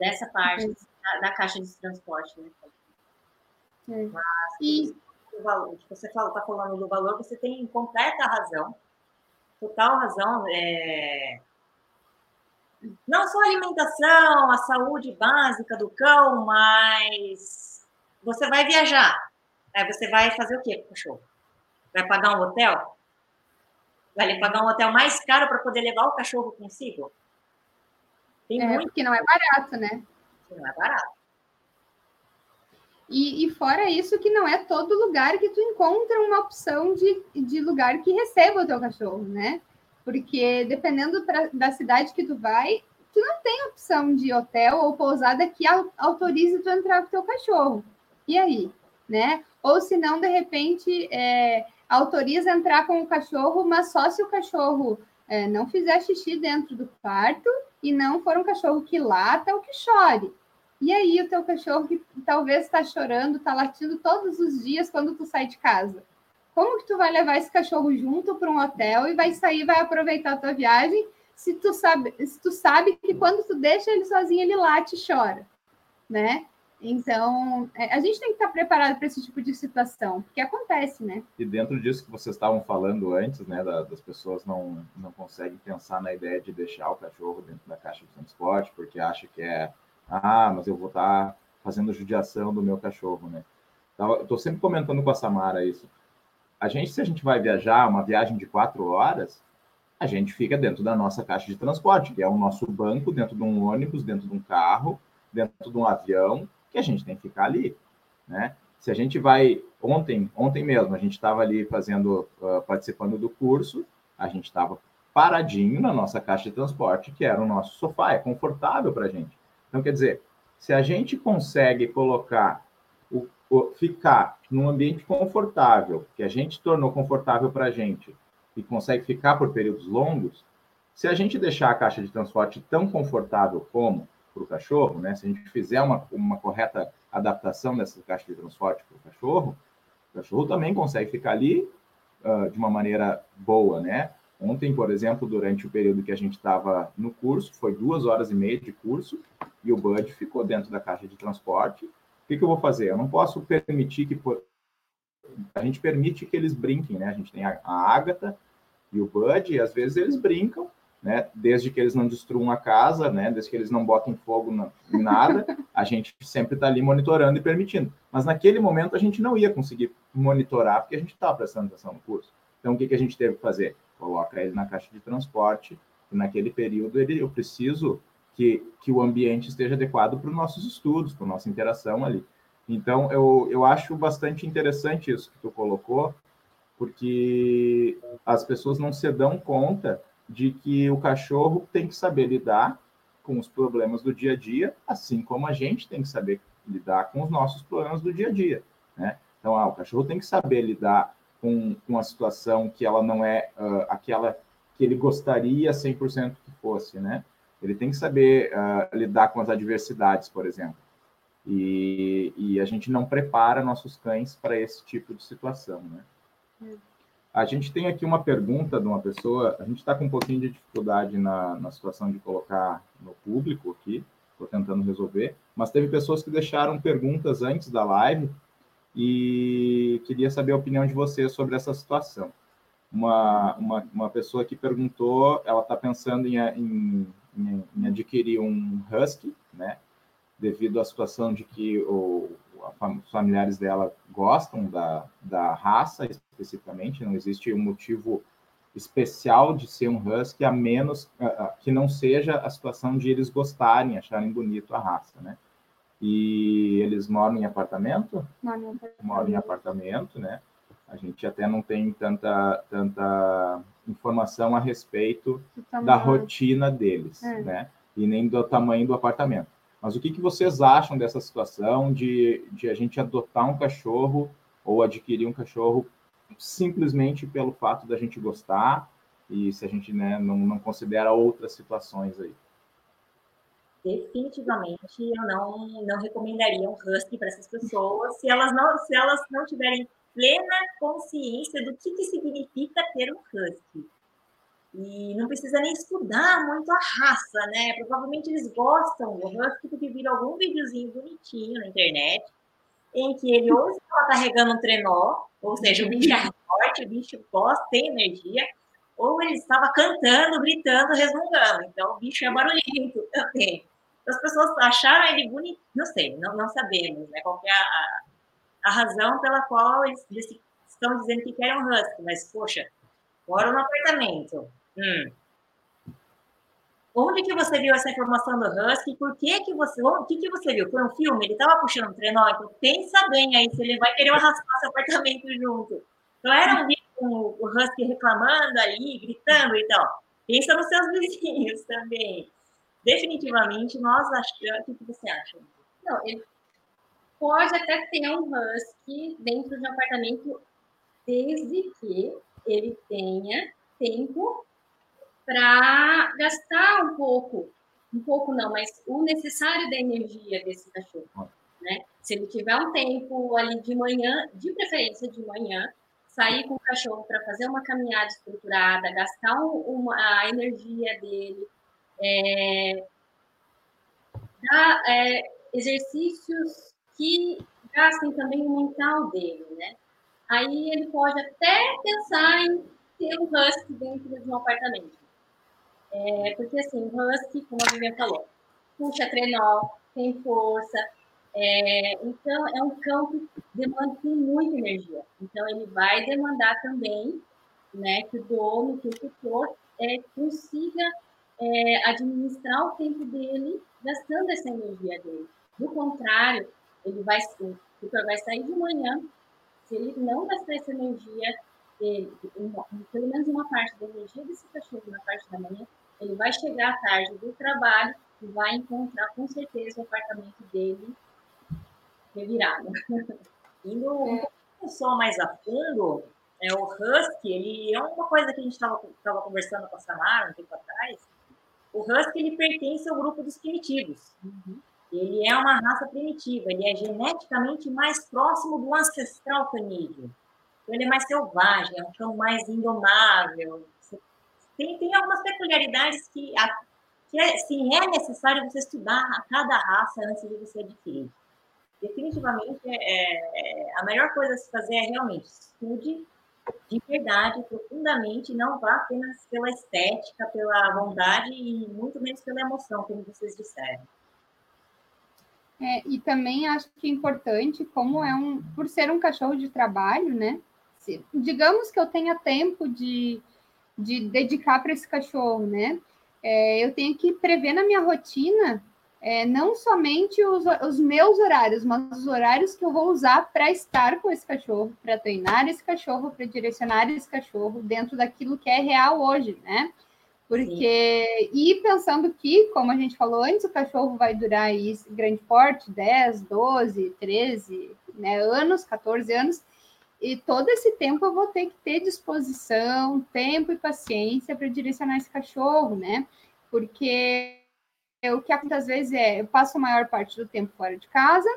dessa parte uhum. da, da, caixa de transporte, né? É. Mas, e o valor, você está falando do valor, você tem completa razão. total razão. É... Não só a alimentação, a saúde básica do cão, mas você vai viajar. Aí você vai fazer o quê com o cachorro? Vai pagar um hotel? Vai pagar um hotel mais caro para poder levar o cachorro consigo? Tem é, muito. Porque não é barato, né? Não é barato. E, e, fora isso, que não é todo lugar que tu encontra uma opção de, de lugar que receba o teu cachorro, né? Porque dependendo pra, da cidade que tu vai, tu não tem opção de hotel ou pousada que autorize tu entrar com teu cachorro. E aí, né? Ou se não, de repente, é, autoriza entrar com o cachorro, mas só se o cachorro é, não fizer xixi dentro do quarto e não for um cachorro que lata ou que chore. E aí o teu cachorro que talvez está chorando, está latindo todos os dias quando tu sai de casa. Como que tu vai levar esse cachorro junto para um hotel e vai sair, vai aproveitar a tua viagem, se tu sabe, se tu sabe que quando tu deixa ele sozinho ele late e chora, né? Então, é, a gente tem que estar preparado para esse tipo de situação, porque acontece, né? E dentro disso que vocês estavam falando antes, né, das pessoas não, não conseguem pensar na ideia de deixar o cachorro dentro da caixa de transporte, porque acha que é ah, mas eu vou estar tá fazendo judiação do meu cachorro, né? Então, eu estou sempre comentando com a Samara isso. A gente, se a gente vai viajar, uma viagem de quatro horas, a gente fica dentro da nossa caixa de transporte, que é o nosso banco, dentro de um ônibus, dentro de um carro, dentro de um avião, que a gente tem que ficar ali, né? Se a gente vai ontem, ontem mesmo, a gente estava ali fazendo, uh, participando do curso, a gente estava paradinho na nossa caixa de transporte, que era o nosso sofá, é confortável para a gente. Então, quer dizer, se a gente consegue colocar, o, o, ficar num ambiente confortável, que a gente tornou confortável para a gente, e consegue ficar por períodos longos, se a gente deixar a caixa de transporte tão confortável como para o cachorro, né? Se a gente fizer uma, uma correta adaptação dessa caixa de transporte para o cachorro, o cachorro também consegue ficar ali uh, de uma maneira boa, né? Ontem, por exemplo, durante o período que a gente estava no curso, foi duas horas e meia de curso, e o Bud ficou dentro da caixa de transporte. O que, que eu vou fazer? Eu não posso permitir que. A gente permite que eles brinquem, né? A gente tem a, a Agatha e o Bud, e às vezes eles brincam, né? Desde que eles não destruam a casa, né? Desde que eles não botem fogo na, em nada, *laughs* a gente sempre está ali monitorando e permitindo. Mas naquele momento a gente não ia conseguir monitorar, porque a gente estava prestando atenção no curso. Então, o que, que a gente teve que fazer? coloca ele na caixa de transporte, e naquele período ele, eu preciso que, que o ambiente esteja adequado para os nossos estudos, para a nossa interação ali. Então, eu, eu acho bastante interessante isso que tu colocou, porque as pessoas não se dão conta de que o cachorro tem que saber lidar com os problemas do dia a dia, assim como a gente tem que saber lidar com os nossos problemas do dia a dia, né? Então, ah, o cachorro tem que saber lidar com, com uma situação que ela não é uh, aquela que ele gostaria 100% que fosse, né? Ele tem que saber uh, lidar com as adversidades, por exemplo. E, e, a gente não prepara nossos cães para esse tipo de situação, né? Hum. A gente tem aqui uma pergunta de uma pessoa, a gente está com um pouquinho de dificuldade na, na situação de colocar no público aqui, estou tentando resolver, mas teve pessoas que deixaram perguntas antes da live, e queria saber a opinião de você sobre essa situação. Uma, uma, uma pessoa que perguntou, ela está pensando em, em, em, adquirir um husky, né? Devido à situação de que o, os familiares dela gostam da, da raça especificamente, não existe um motivo especial de ser um husky, a menos que não seja a situação de eles gostarem, acharem bonito a raça, né? E eles moram em apartamento? Moram em apartamento. Moram em apartamento, né? A gente até não tem tanta, tanta informação a respeito da rotina deles, é. né? E nem do tamanho do apartamento. Mas o que, que vocês acham dessa situação de, de a gente adotar um cachorro ou adquirir um cachorro simplesmente pelo fato da gente gostar e se a gente né, não, não considera outras situações aí? definitivamente eu não, não recomendaria um husky para essas pessoas se elas não se elas não tiverem plena consciência do que, que significa ter um husky. E não precisa nem estudar muito a raça, né? Provavelmente eles gostam do husky porque viram algum videozinho bonitinho na internet em que ele ou está carregando um trenó, ou seja, o bicho é forte, o bicho gosta, tem energia, ou ele estava cantando, gritando, resmungando. Então, o bicho é barulhento *laughs* também. As pessoas acharam ele bonito, não sei, não, não sabemos né, qual é a, a razão pela qual eles, eles estão dizendo que querem um husky, mas, poxa, moram no apartamento. Hum. Onde que você viu essa informação do Husky? Por que que você... O que que você viu? Foi um filme? Ele estava puxando um trenó? Então, pensa bem aí se ele vai querer arrastar seu apartamento *laughs* junto. Então, era um vídeo com o Husky reclamando ali, gritando e tal. Pensa nos seus *laughs* vizinhos também. Definitivamente, nós achamos... O que você acha? Não, ele pode até ter um Husky dentro de um apartamento desde que ele tenha tempo para gastar um pouco, um pouco não, mas o necessário da energia desse cachorro, né? Se ele tiver um tempo ali de manhã, de preferência de manhã, sair com o cachorro para fazer uma caminhada estruturada, gastar um, uma, a energia dele, é, dar é, exercícios que gastem também o mental dele, né? Aí ele pode até pensar em ter um husky dentro de um apartamento. É, porque assim, o husky, como a Vivian falou, puxa trenó, tem força, é, então é um cão que demanda tem muita energia. Então ele vai demandar também, né, que o dono, que o tutor é, consiga é, administrar o tempo dele gastando essa energia dele. Do contrário, ele vai, o tutor vai sair de manhã, se ele não gastar essa energia dele, pelo menos uma parte da energia desse cachorro na parte da manhã, ele vai chegar à tarde do trabalho e vai encontrar com certeza o apartamento dele revirado. *laughs* Indo um só mais a fundo, é, o Husky, ele é uma coisa que a gente estava conversando com a Samara um tempo atrás. O Husky ele pertence ao grupo dos primitivos. Uhum. Ele é uma raça primitiva, ele é geneticamente mais próximo do ancestral canídeo. Então, ele é mais selvagem, é um cão mais indomável. Tem, tem algumas peculiaridades que, a, que é, sim, é necessário você estudar a cada raça antes de você adquirir. Definitivamente, é, é, a melhor coisa a se fazer é realmente estude de verdade, profundamente, não vá apenas pela estética, pela vontade e muito menos pela emoção, como vocês disseram. É, e também acho que é importante, como é um, por ser um cachorro de trabalho, né? Se, digamos que eu tenha tempo de, de dedicar para esse cachorro, né? É, eu tenho que prever na minha rotina é, não somente os, os, meus horários, mas os horários que eu vou usar para estar com esse cachorro, para treinar esse cachorro, para direcionar esse cachorro dentro daquilo que é real hoje, né? Porque, Sim. e pensando que, como a gente falou antes, o cachorro vai durar aí grande porte, 10, 12, 13 né, anos, 14 anos, e todo esse tempo eu vou ter que ter disposição, tempo e paciência para direcionar esse cachorro, né? Porque o que muitas vezes é, eu passo a maior parte do tempo fora de casa,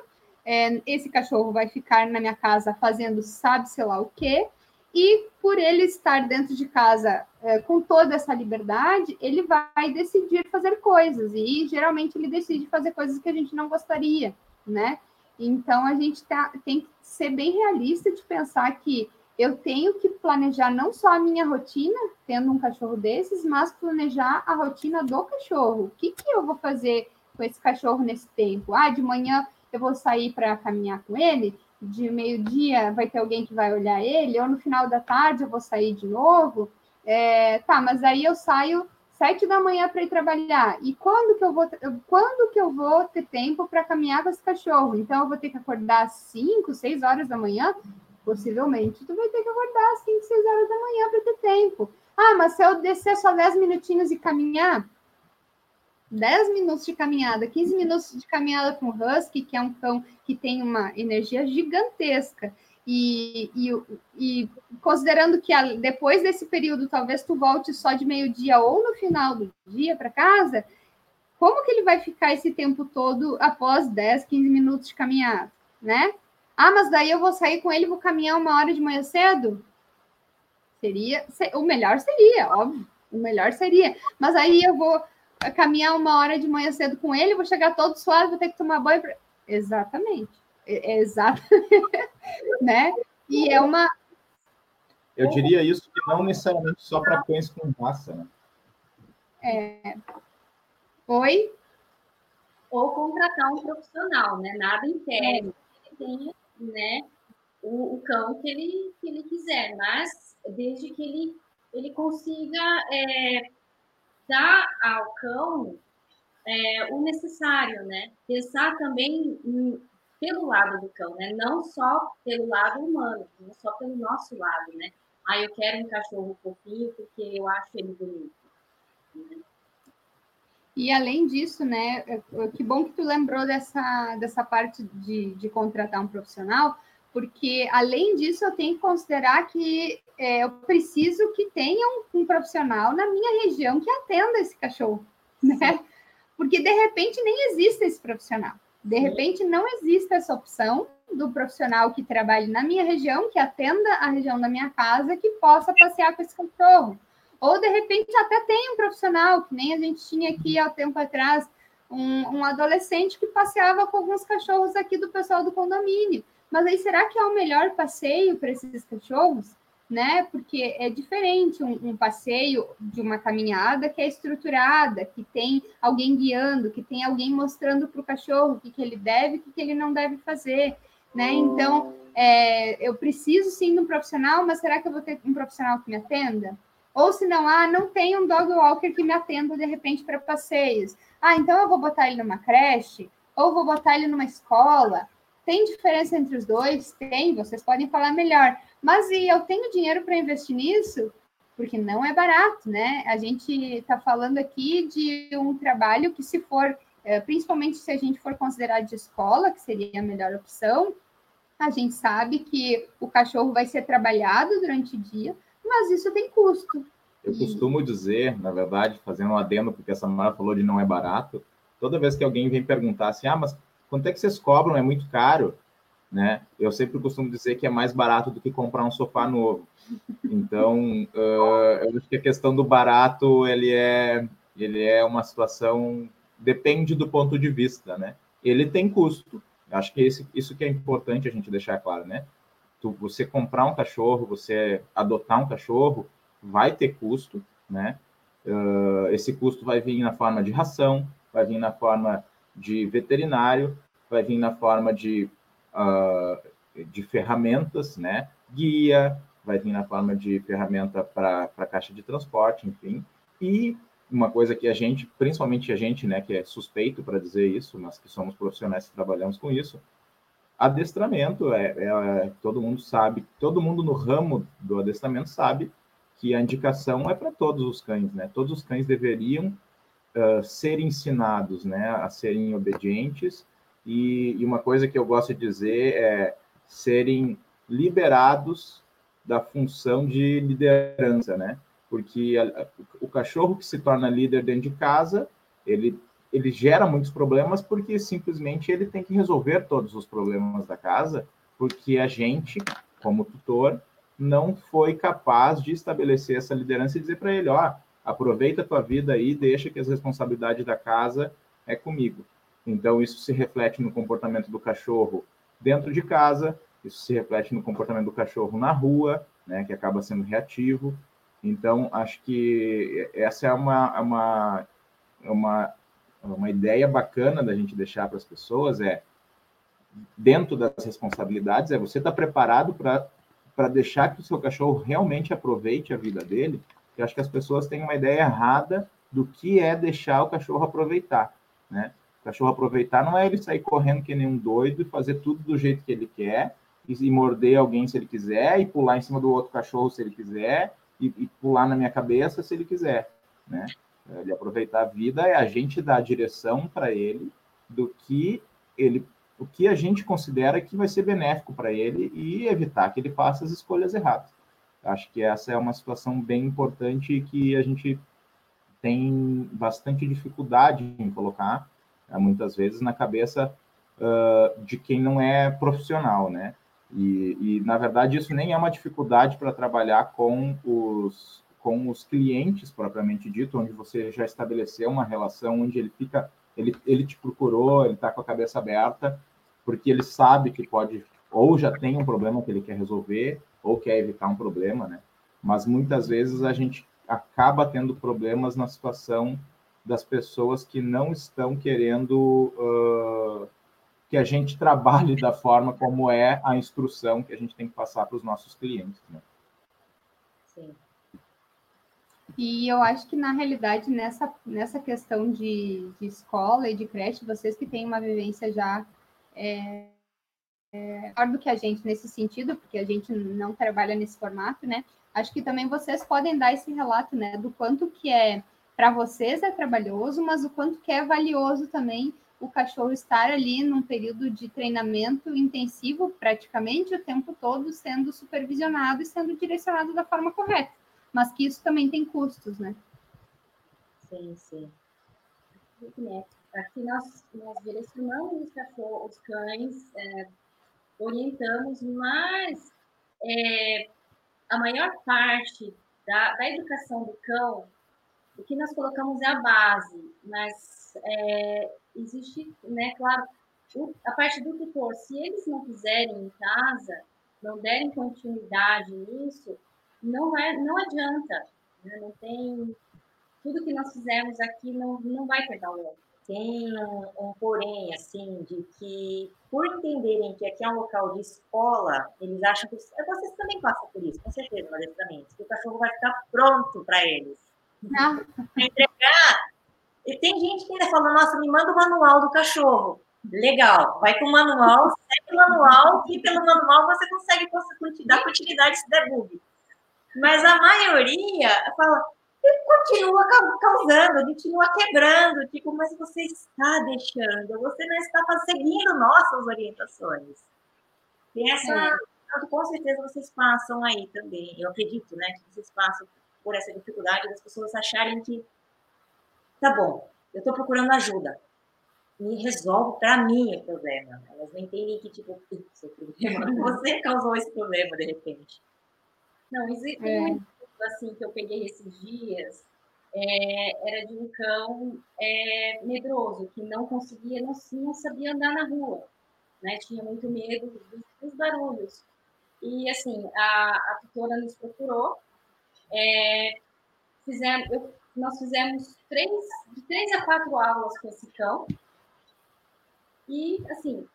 é, esse cachorro vai ficar na minha casa fazendo sabe-se lá o quê, e por ele estar dentro de casa é, com toda essa liberdade, ele vai decidir fazer coisas, e geralmente ele decide fazer coisas que a gente não gostaria, né? Então a gente tá, tem que ser bem realista de pensar que eu tenho que planejar não só a minha rotina, tendo um cachorro desses, mas planejar a rotina do cachorro. O que, que eu vou fazer com esse cachorro nesse tempo? Ah, de manhã eu vou sair para caminhar com ele, de meio-dia vai ter alguém que vai olhar ele, ou no final da tarde eu vou sair de novo. É, tá, mas aí eu saio sete da manhã para ir trabalhar. E quando que eu vou quando que eu vou ter tempo para caminhar com esse cachorro? Então eu vou ter que acordar às cinco, seis horas da manhã? Possivelmente tu vai ter que acordar às cinco, seis horas da manhã para ter tempo. Ah, mas se eu descer só dez minutinhos e caminhar, 10 minutos de caminhada, 15 minutos de caminhada com o Husky, que é um cão que tem uma energia gigantesca. E, e, e considerando que a, depois desse período, talvez tu volte só de meio-dia ou no final do dia para casa, como que ele vai ficar esse tempo todo após 10, 15 minutos de caminhada, né? Ah, mas daí eu vou sair com ele vou caminhar uma hora de manhã cedo? Seria, o melhor seria, óbvio, o melhor seria. Mas aí eu vou caminhar uma hora de manhã cedo com ele, vou chegar todo suave, vou ter que tomar banho. Pra... Exatamente. É, é exatamente. *laughs* né? E é uma. Eu diria isso que não necessariamente só para cães com raça, né? É. Oi? Ou contratar um profissional, né? Nada impede que tenha, né, o, o, cão que ele, que ele quiser, mas desde que ele, ele consiga é, dar ao cão é, o necessário, né? Pensar também em, pelo lado do cão, né? Não só pelo lado humano, não só pelo nosso lado, né? Ah, eu quero um cachorro fofinho porque eu acho ele bonito. Né? E além disso, né, que bom que tu lembrou dessa, dessa parte de, de contratar um profissional, porque além disso eu tenho que considerar que é, eu preciso que tenha um, um, profissional na minha região que atenda esse cachorro, né? Porque de repente nem existe esse profissional. De repente, não existe essa opção do profissional que trabalhe na minha região, que atenda a região da minha casa, que possa passear com esse cachorro. Ou, de repente, até tem um profissional, que nem a gente tinha aqui há tempo atrás, um, um adolescente que passeava com alguns cachorros aqui do pessoal do condomínio. Mas aí, será que é o melhor passeio para esses cachorros? Né? Porque é diferente um, um, passeio de uma caminhada que é estruturada, que tem alguém guiando, que tem alguém mostrando para o cachorro o que, que ele deve e o que, que ele não deve fazer, né? Então, é, eu preciso sim de um profissional, mas será que eu vou ter um profissional que me atenda? Ou se não, ah, não tem um dog walker que me atenda de repente para passeios. Ah, então eu vou botar ele numa creche, ou vou botar ele numa escola. Tem diferença entre os dois? Tem, vocês podem falar melhor. Mas e eu tenho dinheiro para investir nisso? Porque não é barato, né? A gente está falando aqui de um trabalho que, se for, é, principalmente se a gente for considerar de escola, que seria a melhor opção, a gente sabe que o cachorro vai ser trabalhado durante o dia, mas isso tem custo. Eu costumo dizer, na verdade, fazendo um adendo, porque essa Mara falou de não é barato, toda vez que alguém vem perguntar assim, ah, mas quanto é que vocês cobram? É muito caro né? Eu sempre costumo dizer que é mais barato do que comprar um sofá novo. Então, uh, *laughs* eu acho que a questão do barato ele é ele é uma situação depende do ponto de vista, né? Ele tem custo. Acho que esse, isso que é importante a gente deixar claro, né? Tu, você comprar um cachorro, você adotar um cachorro, vai ter custo, né? Uh, esse custo vai vir na forma de ração, vai vir na forma de veterinário, vai vir na forma de uh, de ferramentas, né? Guia, vai vir na forma de ferramenta para a caixa de transporte, enfim. E uma coisa que a gente, principalmente a gente, né, que é suspeito para dizer isso, mas que somos profissionais que trabalhamos com isso, adestramento é, é, todo mundo sabe, todo mundo no ramo do adestramento sabe que a indicação é para todos os cães, né? Todos os cães deveriam uh, ser ensinados, né, a serem obedientes e, e uma coisa que eu gosto de dizer é serem liberados da função de liderança, né? Porque a, o cachorro que se torna líder dentro de casa, ele, ele gera muitos problemas porque simplesmente ele tem que resolver todos os problemas da casa, porque a gente, como tutor, não foi capaz de estabelecer essa liderança e dizer para ele, ó, aproveita a tua vida aí, deixa que as responsabilidades da casa é comigo. Então, isso se reflete no comportamento do cachorro dentro de casa, isso se reflete no comportamento do cachorro na rua, né, que acaba sendo reativo. Então, acho que essa é uma, uma, uma, uma ideia bacana da gente deixar para as pessoas, é dentro das responsabilidades, é você estar tá preparado para deixar que o seu cachorro realmente aproveite a vida dele. Eu acho que as pessoas têm uma ideia errada do que é deixar o cachorro aproveitar, né? Cachorro aproveitar não é ele sair correndo que nem um doido e fazer tudo do jeito que ele quer, e, e morder alguém se ele quiser, e pular em cima do outro cachorro se ele quiser, e, e pular na minha cabeça se ele quiser, né? Ele aproveitar a vida é a gente dar a direção para ele do que ele, o que a gente considera que vai ser benéfico para ele e evitar que ele faça as escolhas erradas. Acho que essa é uma situação bem importante que a gente tem bastante dificuldade em colocar, muitas vezes na cabeça uh, de quem não é profissional, né? E, e, na verdade, isso nem é uma dificuldade para trabalhar com os, com os clientes, propriamente dito, onde você já estabeleceu uma relação, onde ele fica, ele, ele te procurou, ele está com a cabeça aberta, porque ele sabe que pode, ou já tem um problema que ele quer resolver, ou quer evitar um problema, né? Mas muitas vezes a gente acaba tendo problemas na situação das pessoas que não estão querendo uh, que a gente *laughs* trabalhe da forma como é a instrução que a gente tem que passar para os nossos clientes. Né? Sim. E eu acho que, na realidade, nessa, nessa questão de, de escola e de creche, vocês que têm uma vivência já é, é, maior do que a gente nesse sentido, porque a gente não trabalha nesse formato, né? Acho que também vocês podem dar esse relato, né, do quanto que é para vocês é trabalhoso, mas o quanto que é valioso também o cachorro estar ali num período de treinamento intensivo, praticamente o tempo todo, sendo supervisionado e sendo direcionado da forma correta. Mas que isso também tem custos, né? Sim, sim. Aqui nós, nós direcionamos os cachorros, os cães, é, orientamos, mas é, a maior parte da, da educação do cão, o que nós colocamos é a base, mas é, existe, né, claro, a parte do tutor, se eles não fizerem em casa, não derem continuidade nisso, não, é, não adianta, né? não tem, tudo que nós fizemos aqui não, não vai ter valor tem um, um, porém, assim, de que, por entenderem que aqui é um local de escola, eles acham que. Vocês também passam por isso, com certeza, no adestramento, que o cachorro vai ficar pronto para eles. Não. entregar. E tem gente que ainda fala: nossa, me manda o manual do cachorro. Legal, vai com o manual, segue o manual, e pelo manual você consegue dar continuidade se der bug. Mas a maioria fala: continua causando, continua quebrando. Tipo, mas você está deixando, você não está seguindo nossas orientações. E essa, é. com certeza, vocês passam aí também. Eu acredito, né, que vocês passam por essa dificuldade das pessoas acharem que tá bom, eu estou procurando ajuda. Me resolve para mim o problema. Elas não entendem que, tipo, problema, *laughs* você causou esse problema de repente. Não, existe é assim que eu peguei esses dias é, era de um cão é, medroso, que não conseguia, não, não, sabia andar na rua, né? Tinha muito medo dos, dos barulhos. E assim, a, a tutora nos procurou, é, fizemos, eu, nós fizemos três, de três a quatro aulas com esse cão. E assim,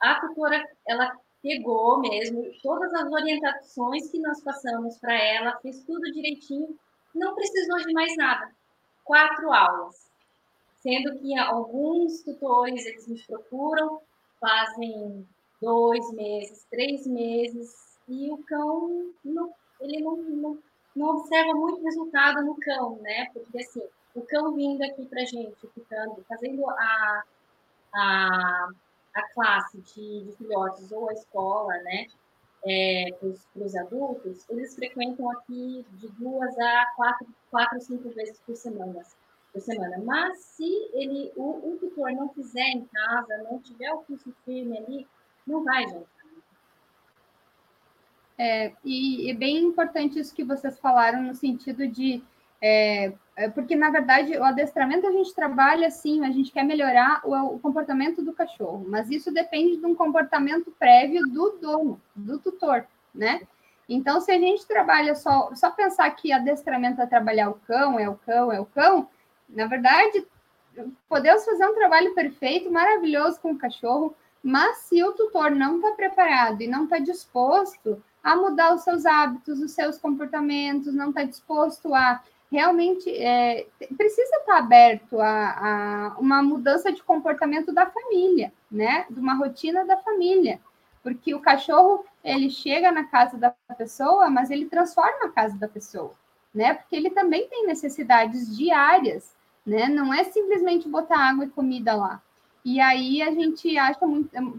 a tutora, ela pegou mesmo todas as orientações que nós passamos para ela, fez tudo direitinho, não precisou de mais nada. Quatro aulas. Sendo que alguns tutores, eles nos procuram, fazem dois meses, três meses, e o cão, não, ele não, não, não observa muito resultado no cão, né? Porque, assim, o cão vindo aqui para gente, ficando, fazendo a, a a classe de, de filhotes ou a escola, né, é, para os adultos, eles frequentam aqui de duas a quatro, quatro cinco vezes por semana, por semana. Mas se ele, o, o tutor não fizer em casa, não tiver o curso firme ali, não vai jantar. É, e é bem importante isso que vocês falaram no sentido de é, é, porque, na verdade, o adestramento a gente trabalha assim, a gente quer melhorar o, o, comportamento do cachorro, mas isso depende de um comportamento prévio do dono, do tutor, né? Então, se a gente trabalha só, só pensar que adestramento é trabalhar o cão, é o cão, é o cão, na verdade, podemos fazer um trabalho perfeito, maravilhoso com o cachorro, mas se o tutor não está preparado e não está disposto a mudar os seus hábitos, os seus comportamentos, não está disposto a realmente é, precisa estar aberto a, a, uma mudança de comportamento da família, né? De uma rotina da família. Porque o cachorro, ele chega na casa da pessoa, mas ele transforma a casa da pessoa, né? Porque ele também tem necessidades diárias, né? Não é simplesmente botar água e comida lá. E aí a gente acha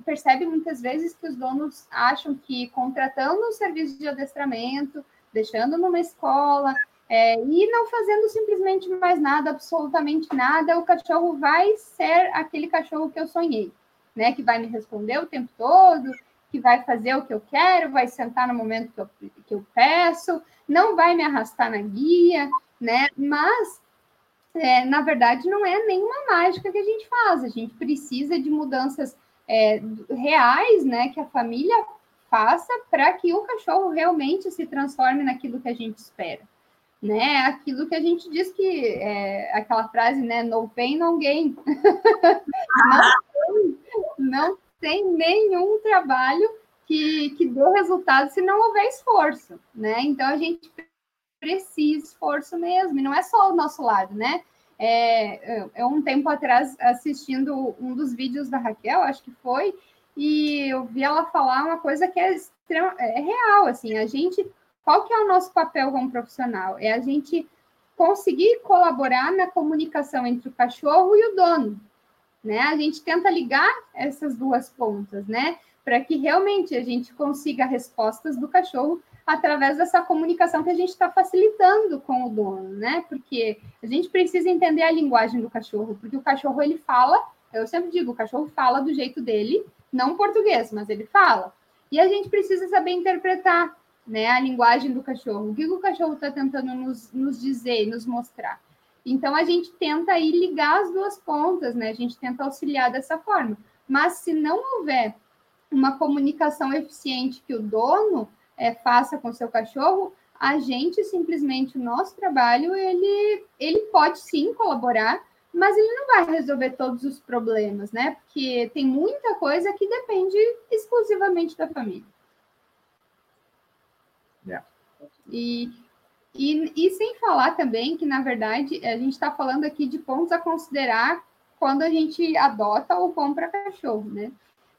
percebe muitas vezes que os donos acham que contratando um serviço de adestramento, deixando numa escola, é, e não fazendo simplesmente mais nada, absolutamente nada, o cachorro vai ser aquele cachorro que eu sonhei, né? Que vai me responder o tempo todo, que vai fazer o que eu quero, vai sentar no momento que eu, que eu peço, não vai me arrastar na guia, né? Mas, é, na verdade, não é nenhuma mágica que a gente faz, a gente precisa de mudanças é, reais, né? Que a família faça para que o cachorro realmente se transforme naquilo que a gente espera. Né? Aquilo que a gente diz que é aquela frase, né? No pain, no gain. *laughs* não, tem, não tem nenhum trabalho que, que dê resultado se não houver esforço, né? Então a gente precisa esforço mesmo, e não é só o nosso lado, né? É, é, um tempo atrás assistindo um dos vídeos da Raquel, acho que foi, e eu vi ela falar uma coisa que é, extrema, é real, assim, a gente, qual que é o nosso papel como profissional? É a gente conseguir colaborar na comunicação entre o cachorro e o dono, né? A gente tenta ligar essas duas pontas, né? Para que realmente a gente consiga respostas do cachorro através dessa comunicação que a gente está facilitando com o dono, né? Porque a gente precisa entender a linguagem do cachorro, porque o cachorro ele fala, eu sempre digo, o cachorro fala do jeito dele, não português, mas ele fala. E a gente precisa saber interpretar né, a linguagem do cachorro, o que o cachorro está tentando nos, nos dizer, nos mostrar. Então a gente tenta aí ligar as duas pontas, né? A gente tenta auxiliar dessa forma. Mas se não houver uma comunicação eficiente que o dono é, faça com seu cachorro, a gente simplesmente, o nosso trabalho, ele, ele pode sim colaborar, mas ele não vai resolver todos os problemas, né? Porque tem muita coisa que depende exclusivamente da família. Yeah. E, e, e sem falar também que, na verdade, a gente está falando aqui de pontos a considerar quando a gente adota ou compra cachorro, né?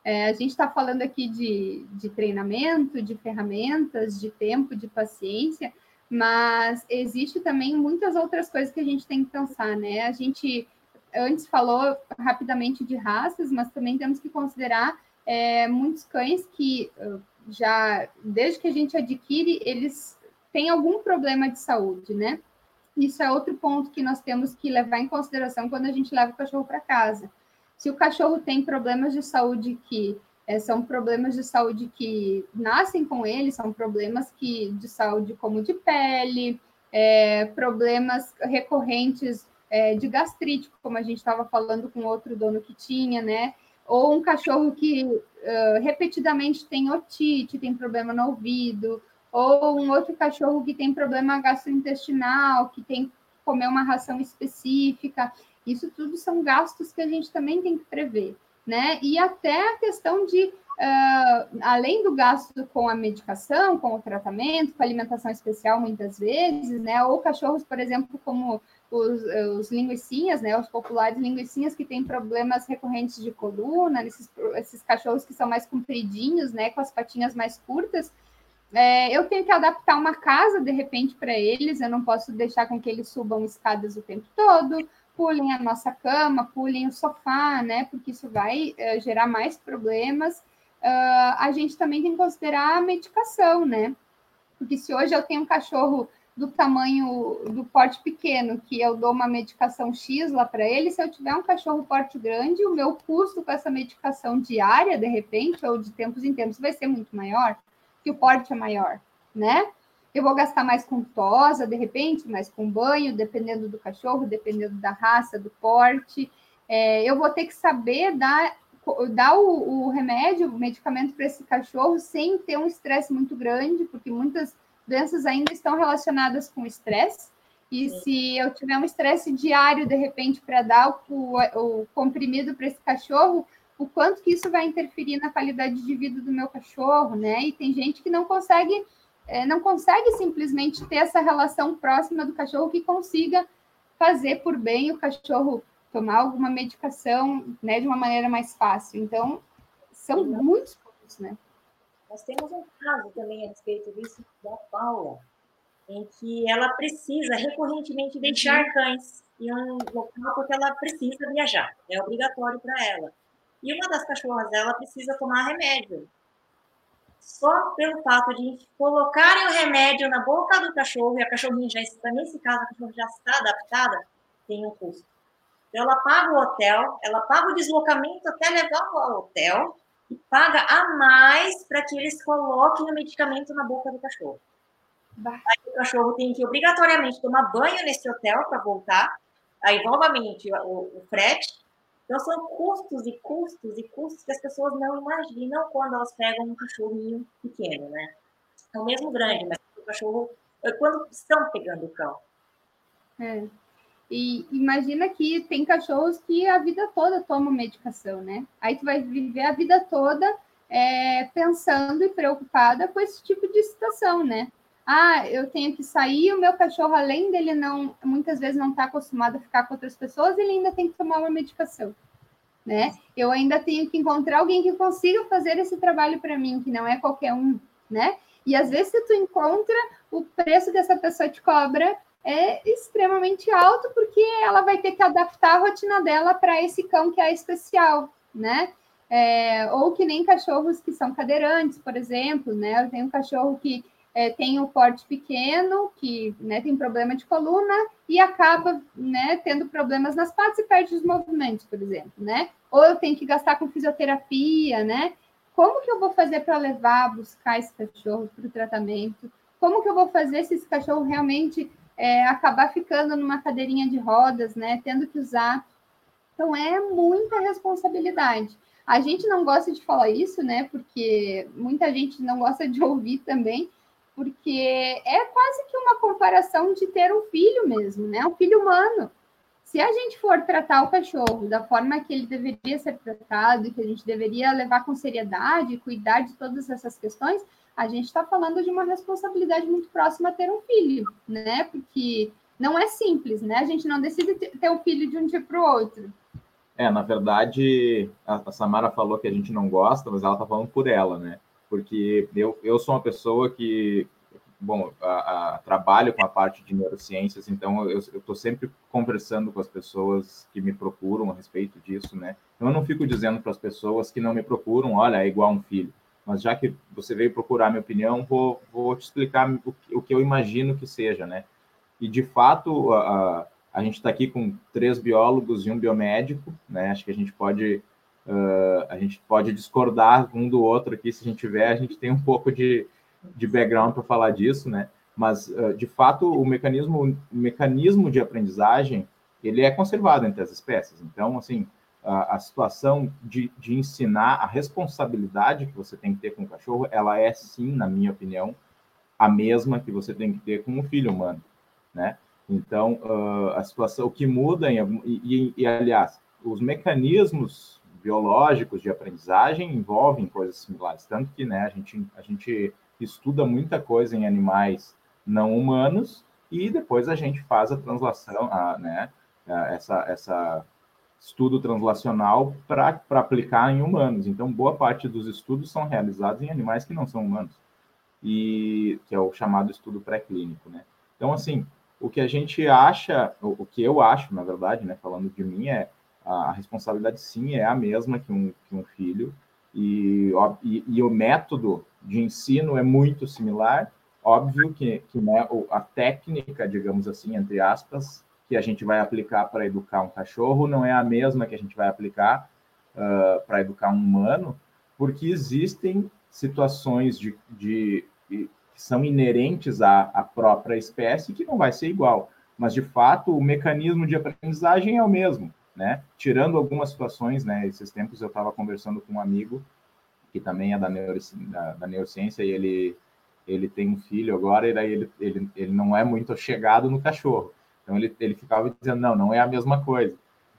É, a gente está falando aqui de, de treinamento, de ferramentas, de tempo, de paciência, mas existe também muitas outras coisas que a gente tem que pensar, né? A gente antes falou rapidamente de raças, mas também temos que considerar é, muitos cães que já, desde que a gente adquire, eles têm algum problema de saúde, né? Isso é outro ponto que nós temos que levar em consideração quando a gente leva o cachorro para casa. Se o cachorro tem problemas de saúde que é, são problemas de saúde que nascem com ele, são problemas que de saúde como de pele, é, problemas recorrentes é, de gastrite, como a gente estava falando com outro dono que tinha, né? Ou um cachorro que uh, repetidamente tem otite, tem problema no ouvido, ou um outro cachorro que tem problema gastrointestinal, que tem que comer uma ração específica. Isso tudo são gastos que a gente também tem que prever, né? E até a questão de, uh, além do gasto com a medicação, com o tratamento, com a alimentação especial, muitas vezes, né? Ou cachorros, por exemplo, como os, os linguicinhas, né? Os populares linguicinhas que têm problemas recorrentes de coluna, esses, esses cachorros que são mais compridinhos, né? Com as patinhas mais curtas. É, eu tenho que adaptar uma casa de repente para eles, eu não posso deixar com que eles subam escadas o tempo todo, pulem a nossa cama, pulem o sofá, né? Porque isso vai uh, gerar mais problemas. Uh, a gente também tem que considerar a medicação, né? Porque se hoje eu tenho um cachorro do tamanho do porte pequeno, que eu dou uma medicação X lá para ele, se eu tiver um cachorro porte grande, o meu custo com essa medicação diária, de repente, ou de tempos em tempos, vai ser muito maior, que o porte é maior, né? Eu vou gastar mais com tosa, de repente, mais com banho, dependendo do cachorro, dependendo da raça, do porte. É, eu vou ter que saber dar, dar o, o remédio, o medicamento para esse cachorro sem ter um estresse muito grande, porque muitas doenças ainda estão relacionadas com estresse. E se eu tiver um estresse diário, de repente, para dar o, o comprimido para esse cachorro, o quanto que isso vai interferir na qualidade de vida do meu cachorro, né? E tem gente que não consegue é, não consegue simplesmente ter essa relação próxima do cachorro que consiga fazer por bem o cachorro tomar alguma medicação né, de uma maneira mais fácil. Então, são muitos pontos, né? Nós temos um caso também a respeito disso da Paula, em que ela precisa recorrentemente deixar cães em um local porque ela precisa viajar, é obrigatório para ela. E uma das cachorras dela precisa tomar remédio só pelo fato de colocarem o remédio na boca do cachorro e a cachorrinha já está, nesse caso, a cachorra já está adaptada, tem um custo. Então, ela paga o hotel, ela paga o deslocamento até levar ao hotel e paga a mais para que eles coloquem o medicamento na boca do cachorro. Aí o cachorro tem que obrigatoriamente tomar banho nesse hotel para voltar. Aí, novamente, o, o frete. Então, são custos e custos e custos que as pessoas não imaginam quando elas pegam um cachorrinho pequeno, né? É o mesmo grande, mas o cachorro, é quando estão pegando o cão. É. E imagina que tem cachorros que a vida toda tomam medicação, né? Aí tu vai viver a vida toda é, pensando e preocupada com esse tipo de situação, né? Ah, eu tenho que sair, o meu cachorro, além dele não, muitas vezes não está acostumado a ficar com outras pessoas, ele ainda tem que tomar uma medicação, né? Eu ainda tenho que encontrar alguém que consiga fazer esse trabalho para mim, que não é qualquer um, né? E às vezes, se tu encontra, o preço dessa pessoa te cobra é extremamente alto, porque ela vai ter que adaptar a rotina dela para esse cão que é especial, né? É, ou que nem cachorros que são cadeirantes, por exemplo, né? Eu tenho um cachorro que é, tem um porte pequeno, que né, tem problema de coluna e acaba né, tendo problemas nas patas e perde os movimentos, por exemplo, né? Ou eu tenho que gastar com fisioterapia, né? Como que eu vou fazer para levar, buscar esse cachorro para o tratamento? Como que eu vou fazer se esse cachorro realmente é, acabar ficando numa cadeirinha de rodas, né? Tendo que usar. Então é muita responsabilidade. A gente não gosta de falar isso, né? Porque muita gente não gosta de *laughs* ouvir também, porque é quase que uma comparação de ter um filho mesmo, né? Um filho humano. Se a gente for tratar o cachorro da forma que ele deveria ser tratado, que a gente deveria levar com seriedade, cuidar de todas essas questões, a gente está falando de uma responsabilidade muito próxima a ter um filho, né? Porque não é simples, né? A gente não decide ter um filho de um dia para o outro. É, na verdade, a Samara falou que a gente não gosta, mas ela está falando por ela, né? Porque eu, eu sou uma pessoa que, bom, a, a, trabalho com a parte de neurociências, então eu estou sempre conversando com as pessoas que me procuram a respeito disso, né? Então eu não fico dizendo para as pessoas que não me procuram, olha, é igual um filho mas já que você veio procurar minha opinião, vou, vou te explicar o que, o que eu imagino que seja, né? E, de fato, a, a gente está aqui com três biólogos e um biomédico, né? Acho que a gente pode, uh, a gente pode discordar um do outro aqui, se a gente tiver, a gente tem um pouco de, de background para falar disso, né? Mas, uh, de fato, o mecanismo, o mecanismo de aprendizagem, ele é conservado entre as espécies. Então, assim, a, a situação de, de ensinar a responsabilidade que você tem que ter com o cachorro, ela é sim, na minha opinião, a mesma que você tem que ter com um filho humano, né? Então, uh, a situação, o que muda, e, e, e, aliás, os mecanismos biológicos de aprendizagem envolvem coisas similares, tanto que, né, a gente, a gente estuda muita coisa em animais não humanos e depois a gente faz a translação, a, né, essa, essa estudo translacional para aplicar em humanos. Então, boa parte dos estudos são realizados em animais que não são humanos, e que é o chamado estudo pré-clínico, né? Então, assim, o que a gente acha, o, o que eu acho, na verdade, né, falando de mim, é a, responsabilidade sim é a mesma que um, que um filho, e, e, e, o método de ensino é muito similar. Óbvio que, que né, a técnica, digamos assim, entre aspas, que a gente vai aplicar para educar um cachorro não é a mesma que a gente vai aplicar uh, para educar um humano, porque existem situações de, de, de que são inerentes à, à, própria espécie que não vai ser igual. Mas, de fato, o mecanismo de aprendizagem é o mesmo, né? Tirando algumas situações, né? Esses tempos eu estava conversando com um amigo que também é da, da, da neurociência e ele, ele tem um filho agora e daí ele, ele, ele não é muito chegado no cachorro. Então ele, ele ficava dizendo, não, não é a mesma coisa.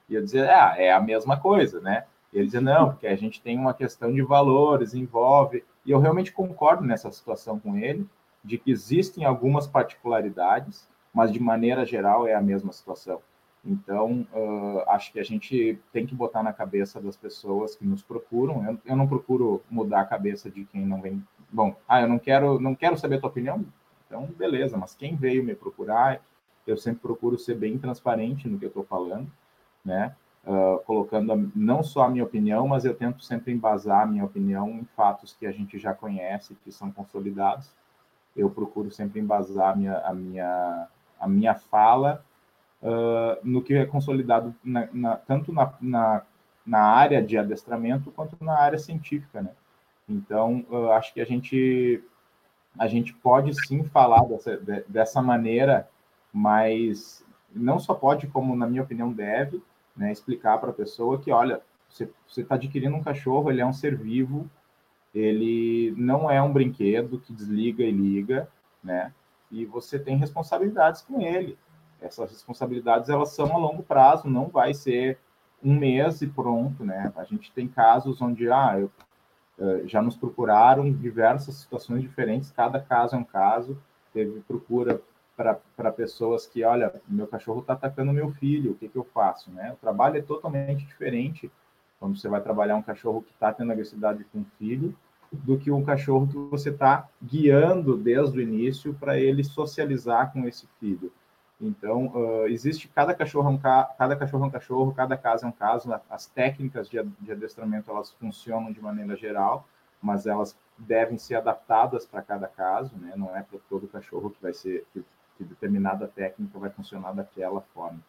E eu dizia, é, é a mesma coisa, né? E ele dizia, não, porque a gente tem uma questão de valores, envolve. E eu realmente concordo nessa situação com ele, de que existem algumas particularidades, mas de maneira geral é a mesma situação. Então, uh, acho que a gente tem que botar na cabeça das pessoas que nos procuram. Eu, eu, não procuro mudar a cabeça de quem não vem. Bom, ah, eu não quero, não quero saber a tua opinião. Então, beleza. Mas quem veio me procurar eu sempre procuro ser bem transparente no que eu estou falando, né? Uh, colocando a, não só a minha opinião, mas eu tento sempre embasar a minha opinião em fatos que a gente já conhece, que são consolidados. Eu procuro sempre embasar a minha, a minha, a minha fala uh, no que é consolidado na, na, tanto na, na, na, área de adestramento quanto na área científica, né? Então, uh, acho que a gente a gente pode sim falar dessa, dessa maneira mas não só pode, como na minha opinião deve, né, explicar para a pessoa que, olha, você está adquirindo um cachorro, ele é um ser vivo, ele não é um brinquedo que desliga e liga, né? E você tem responsabilidades com ele. Essas responsabilidades elas são a longo prazo, não vai ser um mês e pronto, né? A gente tem casos onde ah, eu, eh, já nos procuraram diversas situações diferentes, cada caso é um caso. Teve procura para pessoas que, olha, meu cachorro está atacando meu filho, o que, que eu faço? Né? O trabalho é totalmente diferente quando você vai trabalhar um cachorro que está tendo agressividade com o filho, do que um cachorro que você está guiando desde o início para ele socializar com esse filho. Então, uh, existe cada cachorro, é um ca cada cachorro é um cachorro, cada caso é um caso. As técnicas de, de adestramento elas funcionam de maneira geral, mas elas devem ser adaptadas para cada caso, né? Não é para todo cachorro que vai ser que que determinada técnica vai funcionar daquela forma.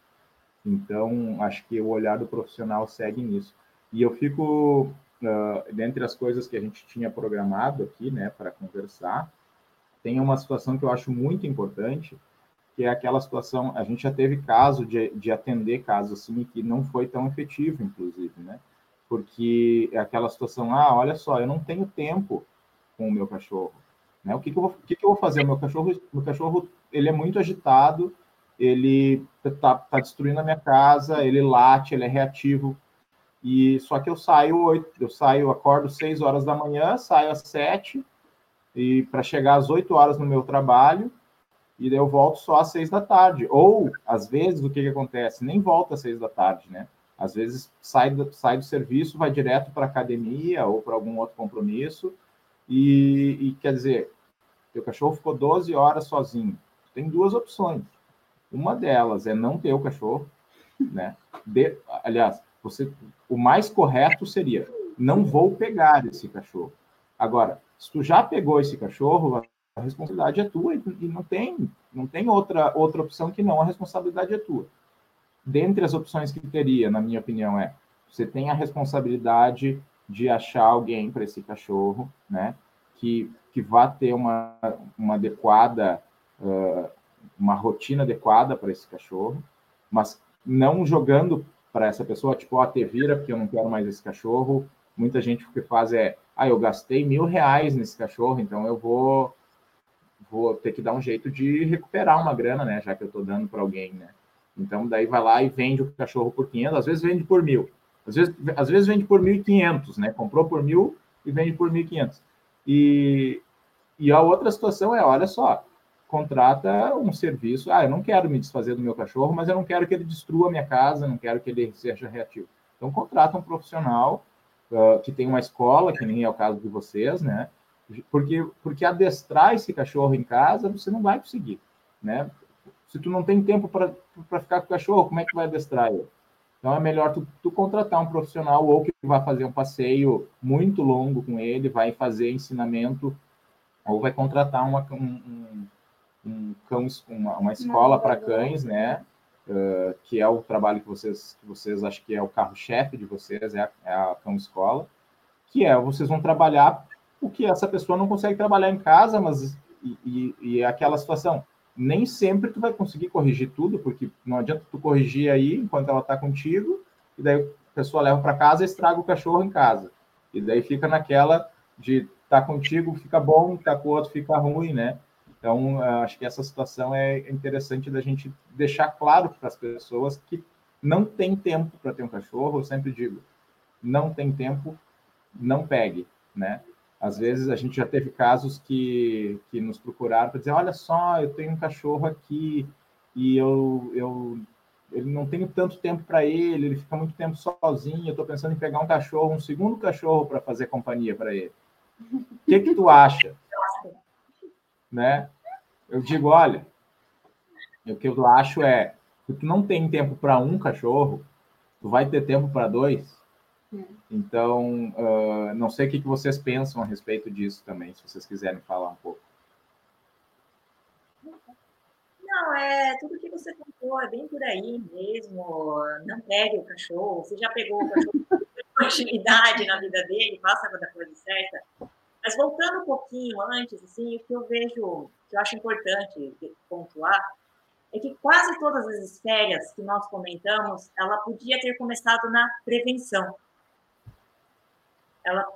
Então, acho que o olhar do profissional segue nisso. E eu fico, uh, dentre as coisas que a gente tinha programado aqui, né, para conversar, tem uma situação que eu acho muito importante, que é aquela situação, a gente já teve caso de, de atender casos assim, que não foi tão efetivo, inclusive, né? Porque é aquela situação, ah, olha só, eu não tenho tempo com o meu cachorro. Né? O que, que, eu vou, que, que eu vou fazer? Meu cachorro, meu cachorro ele é muito agitado, ele está tá destruindo a minha casa, ele late, ele é reativo. E só que eu saio oito, eu saio, acordo seis horas da manhã, saio às sete e para chegar às oito horas no meu trabalho e daí eu volto só às seis da tarde. Ou às vezes o que, que acontece? Nem volta às seis da tarde, né? Às vezes sai do, sai do serviço, vai direto para academia ou para algum outro compromisso e, e quer dizer, teu cachorro ficou 12 horas sozinho. Tem duas opções. Uma delas é não ter o cachorro, né? De, aliás, você, o mais correto seria não vou pegar esse cachorro. Agora, se tu já pegou esse cachorro, a responsabilidade é tua e não tem, não tem outra, outra opção que não, a responsabilidade é tua. Dentre as opções que teria, na minha opinião, é você tem a responsabilidade de achar alguém para esse cachorro, né? Que, que vá ter uma, uma adequada, uh, uma rotina adequada para esse cachorro, mas não jogando para essa pessoa, tipo, ó, oh, te vira porque eu não quero mais esse cachorro. Muita gente o que faz é, ah, eu gastei mil reais nesse cachorro, então eu vou vou ter que dar um jeito de recuperar uma grana, né, já que eu estou dando para alguém, né. Então, daí vai lá e vende o cachorro por 500, às vezes vende por mil. Às vezes, às vezes vende por 1.500, né? Comprou por mil e vende por 1.500. E, e a outra situação é, olha só, contrata um serviço. Ah, eu não quero me desfazer do meu cachorro, mas eu não quero que ele destrua a minha casa, não quero que ele seja reativo. Então, contrata um profissional uh, que tem uma escola, que nem é o caso de vocês, né? Porque, porque adestrar esse cachorro em casa, você não vai conseguir, né? Se tu não tem tempo para ficar com o cachorro, como é que vai adestrar ele? Então é melhor tu, tu, contratar um profissional ou que vai fazer um passeio muito longo com ele, vai fazer ensinamento, ou vai contratar uma, um, um, cão, uma, uma escola para cães, né? Uh, que é o trabalho que vocês, que vocês acho que é o carro-chefe de vocês, é a, é a cão escola, que é vocês vão trabalhar o que essa pessoa não consegue trabalhar em casa, mas e, e, e é aquela situação nem sempre tu vai conseguir corrigir tudo, porque não adianta tu corrigir aí enquanto ela está contigo, e daí a pessoa leva para casa e estraga o cachorro em casa. E daí fica naquela de tá contigo, fica bom, tá com o outro, fica ruim, né? Então, acho que essa situação é interessante da gente deixar claro para as pessoas que não tem tempo para ter um cachorro, eu sempre digo, não tem tempo, não pegue, né? Às vezes a gente já teve casos que, que nos procuraram para dizer, olha só, eu tenho um cachorro aqui e eu, eu ele não tenho tanto tempo para ele, ele fica muito tempo sozinho, eu estou pensando em pegar um cachorro, um segundo cachorro para fazer companhia para ele. O que, que tu acha? *laughs* Né? Eu digo, olha, o que eu acho é, se tu não tem tempo para um cachorro, tu vai ter tempo para dois, então, uh, não sei o que vocês pensam a respeito disso também, se vocês quiserem falar um pouco. Não, é tudo que você contou, é bem por aí mesmo. Não pegue o cachorro. Você já pegou o cachorro *laughs* continuidade na vida dele, faça a coisa certa. Mas voltando um pouquinho antes, assim, o que eu vejo, que eu acho importante pontuar, é que quase todas as esferas que nós comentamos, ela podia ter começado na prevenção. Ela,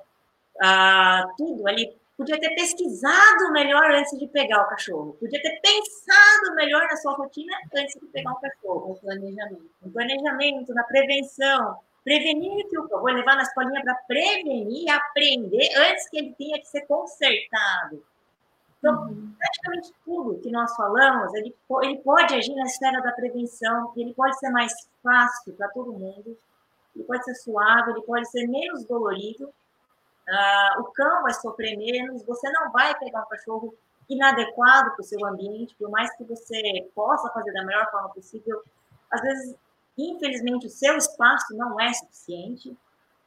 ah, tudo ali, podia ter pesquisado melhor antes de pegar o cachorro, podia ter pensado melhor na sua rotina antes de pegar um cachorro. O planejamento. No planejamento, na prevenção, prevenir que o vou levar na escolinha para prevenir, aprender antes que ele tenha que ser consertado. Então, uhum. praticamente tudo que nós falamos, ele, ele pode agir na esfera da prevenção, ele pode ser mais fácil para todo mundo, ele pode ser suave, ele pode ser menos dolorido, uh, o cão vai sofrer menos, você não vai pegar um cachorro inadequado para o seu ambiente, por mais que você possa fazer da melhor forma possível, às vezes, infelizmente, o seu espaço não é suficiente.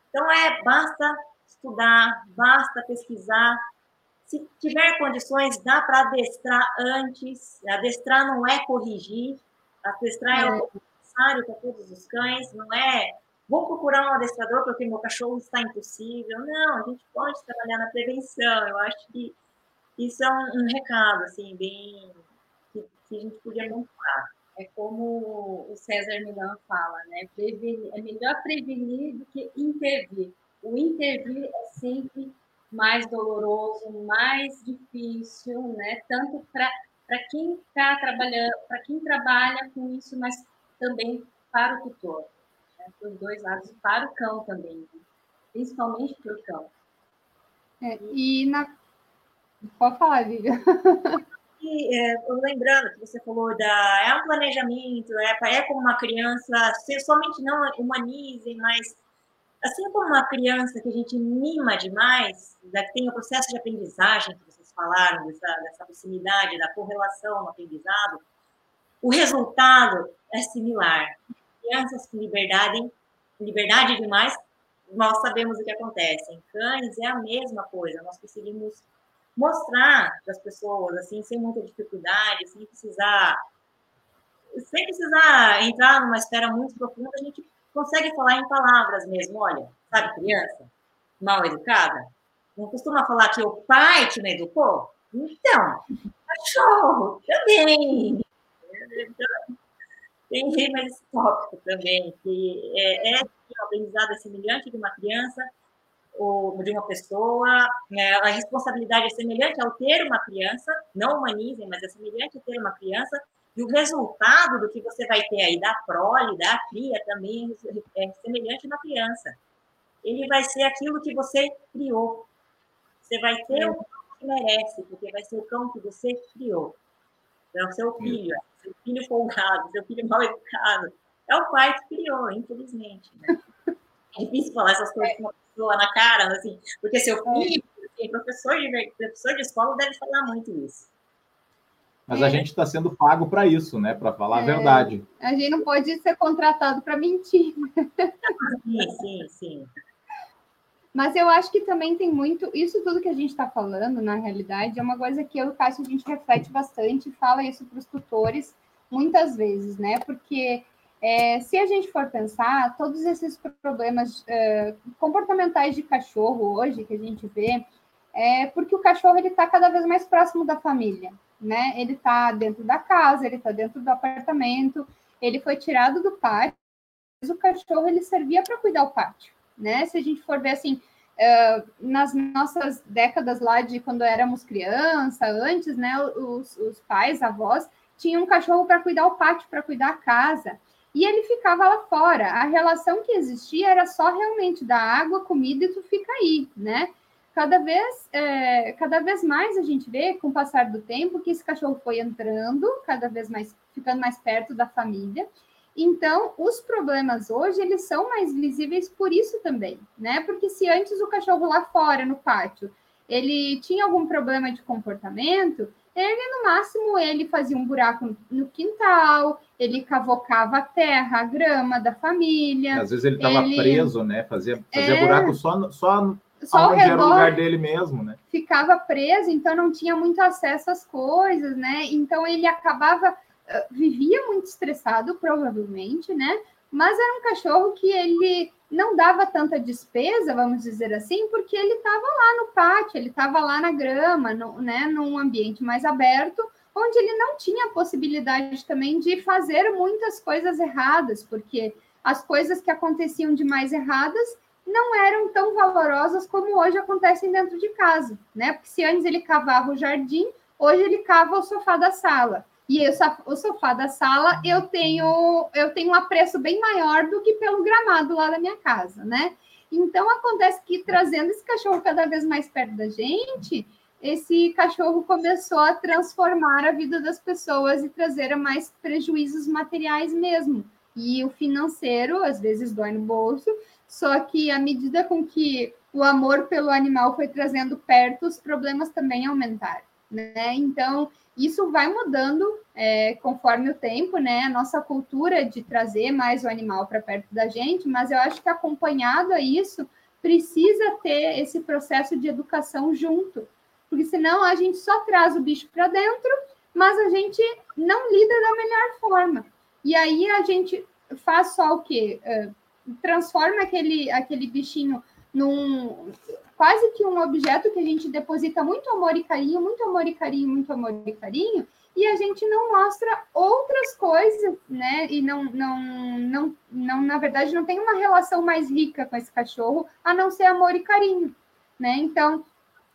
Então, é basta estudar, basta pesquisar, se tiver condições, dá para adestrar antes. Adestrar não é corrigir, adestrar é, é. o necessário para todos os cães, não é vou procurar um adestrador porque meu cachorro está impossível. Não, a gente pode trabalhar na prevenção. Eu acho que isso é um, um recado, assim, bem que, que, a gente podia montar. É como o César Milan fala, né? Prevenir, é melhor prevenir do que intervir. O intervir é sempre mais doloroso, mais difícil, né? Tanto para quem está trabalhando, para quem trabalha com isso, mas também para o tutor? Para os dois lados, para o cão também, né? principalmente para o cão. É, e na. Pode falar, Vivian. *laughs* E, é, lembrando que você falou da é um planejamento, é, é como uma criança, somente não humanizem, mas assim como uma criança que a gente mima demais, né, que tem o processo de aprendizagem que vocês falaram, dessa, dessa proximidade, da correlação no aprendizado, o resultado é similar. Crianças com liberdade, liberdade demais, nós sabemos o que acontece. Em cães é a mesma coisa, nós conseguimos mostrar para as pessoas, assim, sem muita dificuldade, sem precisar sem precisar entrar numa esfera muito profunda, a gente consegue falar em palavras mesmo. Olha, sabe criança mal educada? Não costuma falar que o pai te educou? Então, cachorro também. Tem esse tópico também, que é, é um aprendizado semelhante de uma criança ou de uma pessoa. Né? A responsabilidade é semelhante ao ter uma criança, não humanizem, mas é semelhante a ter uma criança, e o resultado do que você vai ter aí da prole, da cria, também é semelhante na criança. Ele vai ser aquilo que você criou. Você vai ter o que merece, porque vai ser o cão que você criou. É o seu filho, é seu filho folgado, seu filho mal educado. É o pai que criou, infelizmente. Né? *laughs* É difícil falar essas coisas com uma pessoa na cara, assim, porque seu filho, assim, professor, de, professor de escola deve falar muito isso. Mas é. a gente está sendo pago para isso, né? Para falar é. a verdade. A gente não pode ser contratado para mentir. Sim, sim, sim. Mas eu acho que também tem muito. Isso tudo que a gente está falando, na realidade, é uma coisa que eu e o Cássio a gente reflete bastante e fala isso para os tutores muitas vezes, né? Porque é, se a gente for pensar, todos esses problemas é, comportamentais de cachorro hoje que a gente vê, é porque o cachorro ele está cada vez mais próximo da família né? Ele está dentro da casa, ele está dentro do apartamento, ele foi tirado do pátio, mas o cachorro ele servia para cuidar o pátio, né? Se a gente for ver assim, uh, nas nossas décadas lá de quando éramos criança, antes, né? Os, os pais, avós, tinham um cachorro para cuidar o pátio, para cuidar a casa. E ele ficava lá fora. A relação que existia era só realmente da água, comida e tu fica aí, né? cada vez, é, cada vez mais a gente vê, com o passar do tempo, que esse cachorro foi entrando, cada vez mais, ficando mais perto da família. Então, os problemas hoje, eles são mais visíveis por isso também, né? Porque se antes o cachorro lá fora, no pátio, ele tinha algum problema de comportamento, ele, no máximo, ele fazia um buraco no quintal, ele cavocava a terra, a grama da família. Às vezes ele estava ele... preso, né? Fazia, fazia é... buraco só, só só ao redor era o lugar dele mesmo, né? Ficava preso, então não tinha muito acesso às coisas, né? Então ele acabava vivia muito estressado, provavelmente, né? Mas era um cachorro que ele não dava tanta despesa, vamos dizer assim, porque ele estava lá no pátio, ele estava lá na grama, no, né, num ambiente mais aberto, onde ele não tinha a possibilidade também de fazer muitas coisas erradas, porque as coisas que aconteciam de mais erradas não eram tão valorosas como hoje acontecem dentro de casa, né? Porque se antes ele cavava o jardim, hoje ele cava o sofá da sala. E o sofá da sala eu tenho eu tenho um apreço bem maior do que pelo gramado lá da minha casa, né? Então acontece que trazendo esse cachorro cada vez mais perto da gente, esse cachorro começou a transformar a vida das pessoas e trazer mais prejuízos materiais mesmo. E o financeiro, às vezes, dói no bolso, só que à medida com que o amor pelo animal foi trazendo perto, os problemas também aumentaram, né? Então, isso vai mudando é, conforme o tempo, né? A nossa cultura de trazer mais o animal para perto da gente, mas eu acho que acompanhado a isso, precisa ter esse processo de educação junto, porque senão a gente só traz o bicho para dentro, mas a gente não lida da melhor forma. E aí a gente faz só o quê? Uh, transforma aquele, aquele bichinho num quase que um objeto que a gente deposita muito amor e carinho, muito amor e carinho, muito amor e carinho, e a gente não mostra outras coisas, né? E não, não, não, não, na verdade, não tem uma relação mais rica com esse cachorro, a não ser amor e carinho, né? Então,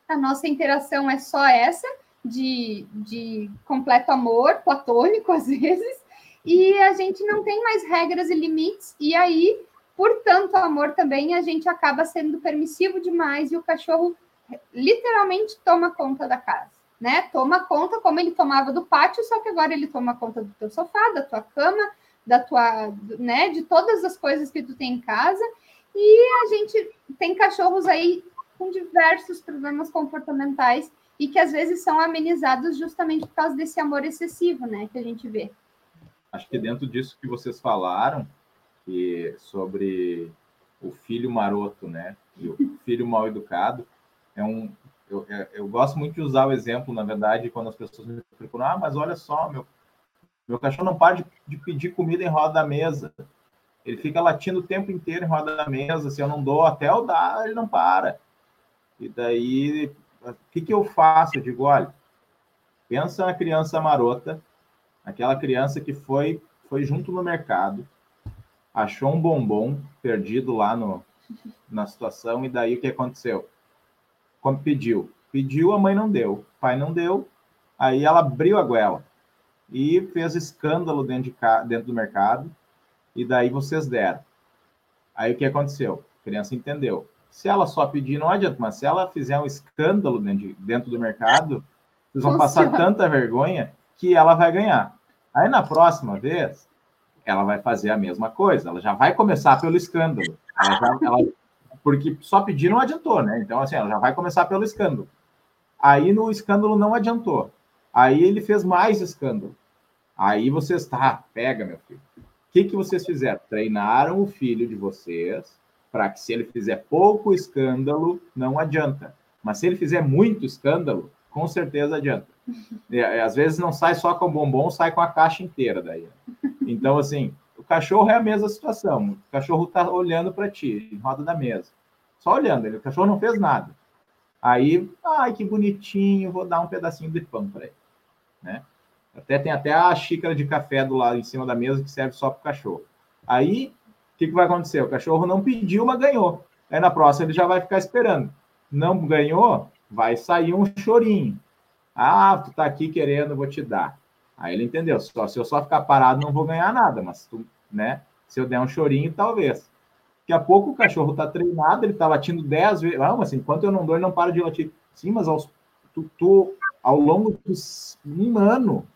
a nossa interação é só essa, de, de completo amor, platônico às vezes, e a gente não tem mais regras e limites, e aí, por tanto amor também, a gente acaba sendo permissivo demais e o cachorro literalmente toma conta da casa, né? Toma conta como ele tomava do pátio, só que agora ele toma conta do teu sofá, da tua cama, da tua, né, de todas as coisas que tu tem em casa. E a gente tem cachorros aí com diversos problemas comportamentais e que às vezes são amenizados justamente por causa desse amor excessivo, né, que a gente vê. Acho que dentro disso que vocês falaram, que sobre o filho maroto, né, e o filho mal educado, é um eu, é, eu gosto muito de usar o exemplo, na verdade, quando as pessoas me perguntam, ah, mas olha só, meu, meu cachorro não para de, de pedir comida em roda da mesa. Ele fica latindo o tempo inteiro em roda da mesa. Se eu não dou até eu dar, ele não para. E daí, o que, que eu faço? Eu digo, olha, pensa na criança marota, aquela criança que foi, foi junto no mercado, achou um bombom perdido lá no, na situação, e daí o que aconteceu? Quando pediu, pediu, a mãe não deu, o pai não deu, aí ela abriu a goela e fez escândalo dentro, de, dentro do mercado, e daí vocês deram. Aí o que aconteceu? A criança entendeu. Se ela só pedir, não adianta, mas se ela fizer um escândalo dentro, dentro do mercado, vocês vão passar tanta vergonha que ela vai ganhar. Aí na próxima vez, ela vai fazer a mesma coisa, ela já vai começar pelo escândalo. Ela já, ela, porque só pedir não adiantou, né? Então, assim, ela já vai começar pelo escândalo. Aí no escândalo não adiantou. Aí ele fez mais escândalo. Aí vocês, tá, pega, meu filho. O que, que vocês fizeram? Treinaram o filho de vocês para que se ele fizer pouco escândalo, não adianta. Mas se ele fizer muito escândalo, com certeza adianta. E, às vezes não sai só com bombom, sai com a caixa inteira daí. Então, assim, o cachorro é a mesma situação. O cachorro está olhando para ti, em roda da mesa. Só olhando, ele, o cachorro não fez nada. Aí, ai, que bonitinho, vou dar um pedacinho de pão para ele. Né? Até tem até a xícara de café do lado em cima da mesa que serve só para o cachorro. Aí o que, que vai acontecer? O cachorro não pediu, mas ganhou. Aí na próxima ele já vai ficar esperando. Não ganhou, vai sair um chorinho. Ah, tu tá aqui querendo, vou te dar. Aí ele entendeu. Só, se eu só ficar parado, não vou ganhar nada, mas tu, né? Se eu der um chorinho, talvez. Daqui a pouco o cachorro tá treinado, ele tá latindo 10 vezes. Ah, mas assim, enquanto eu não dou, ele não para de latir. Sim, mas aos, tu, tu, ao longo de um ano,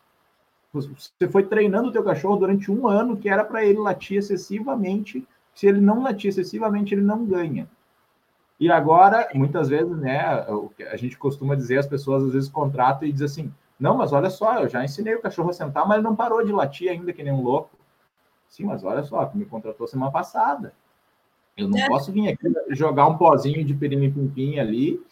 você foi treinando o teu cachorro durante um ano que era para ele latir excessivamente. Se ele não latir excessivamente, ele não ganha. E agora, muitas vezes, né, a gente costuma dizer, as pessoas às vezes contratam e dizem assim: não, mas olha só, eu já ensinei o cachorro a sentar, mas ele não parou de latir ainda que nem um louco. Sim, mas olha só, tu me contratou semana passada. Eu não é. posso vir aqui jogar um pozinho de pirim ali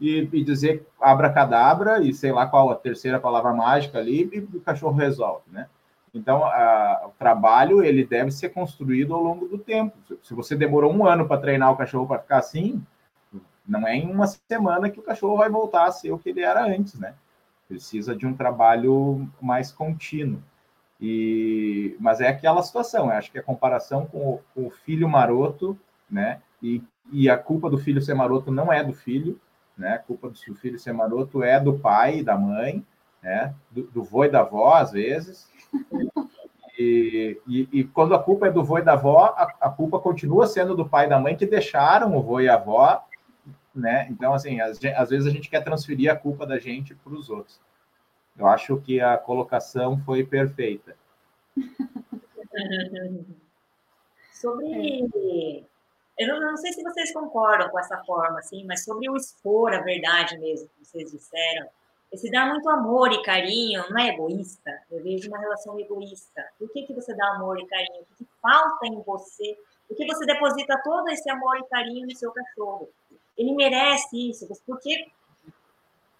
e, e dizer abracadabra e sei lá qual a terceira palavra mágica ali e o cachorro resolve, né? Então, a, o trabalho ele deve ser construído ao longo do tempo. Se você demorou um ano para treinar o cachorro para ficar assim, não é em uma semana que o cachorro vai voltar a ser o que ele era antes, né? precisa de um trabalho mais contínuo. E, mas é aquela situação, eu acho que a comparação com o, com o filho maroto, né? E, e, a culpa do filho ser maroto não é do filho, né? A culpa do filho ser maroto é do pai e da mãe, né? Do, do vô e da avó, às vezes. E, e, e, quando a culpa é do vô e da avó, a, a, culpa continua sendo do pai e da mãe que deixaram o vô e a avó, né? Então, assim, às, às vezes a gente quer transferir a culpa da gente para os outros. Eu acho que a colocação foi perfeita. *laughs* sobre. Eu não, não, sei se vocês concordam com essa forma, assim, mas sobre o expor a verdade mesmo, que vocês disseram, esse dar muito amor e carinho não é egoísta. Eu vejo uma relação egoísta. Por que, que você dá amor e carinho? O que, que falta em você? Por que você deposita todo esse amor e carinho no seu cachorro? Ele merece isso, porque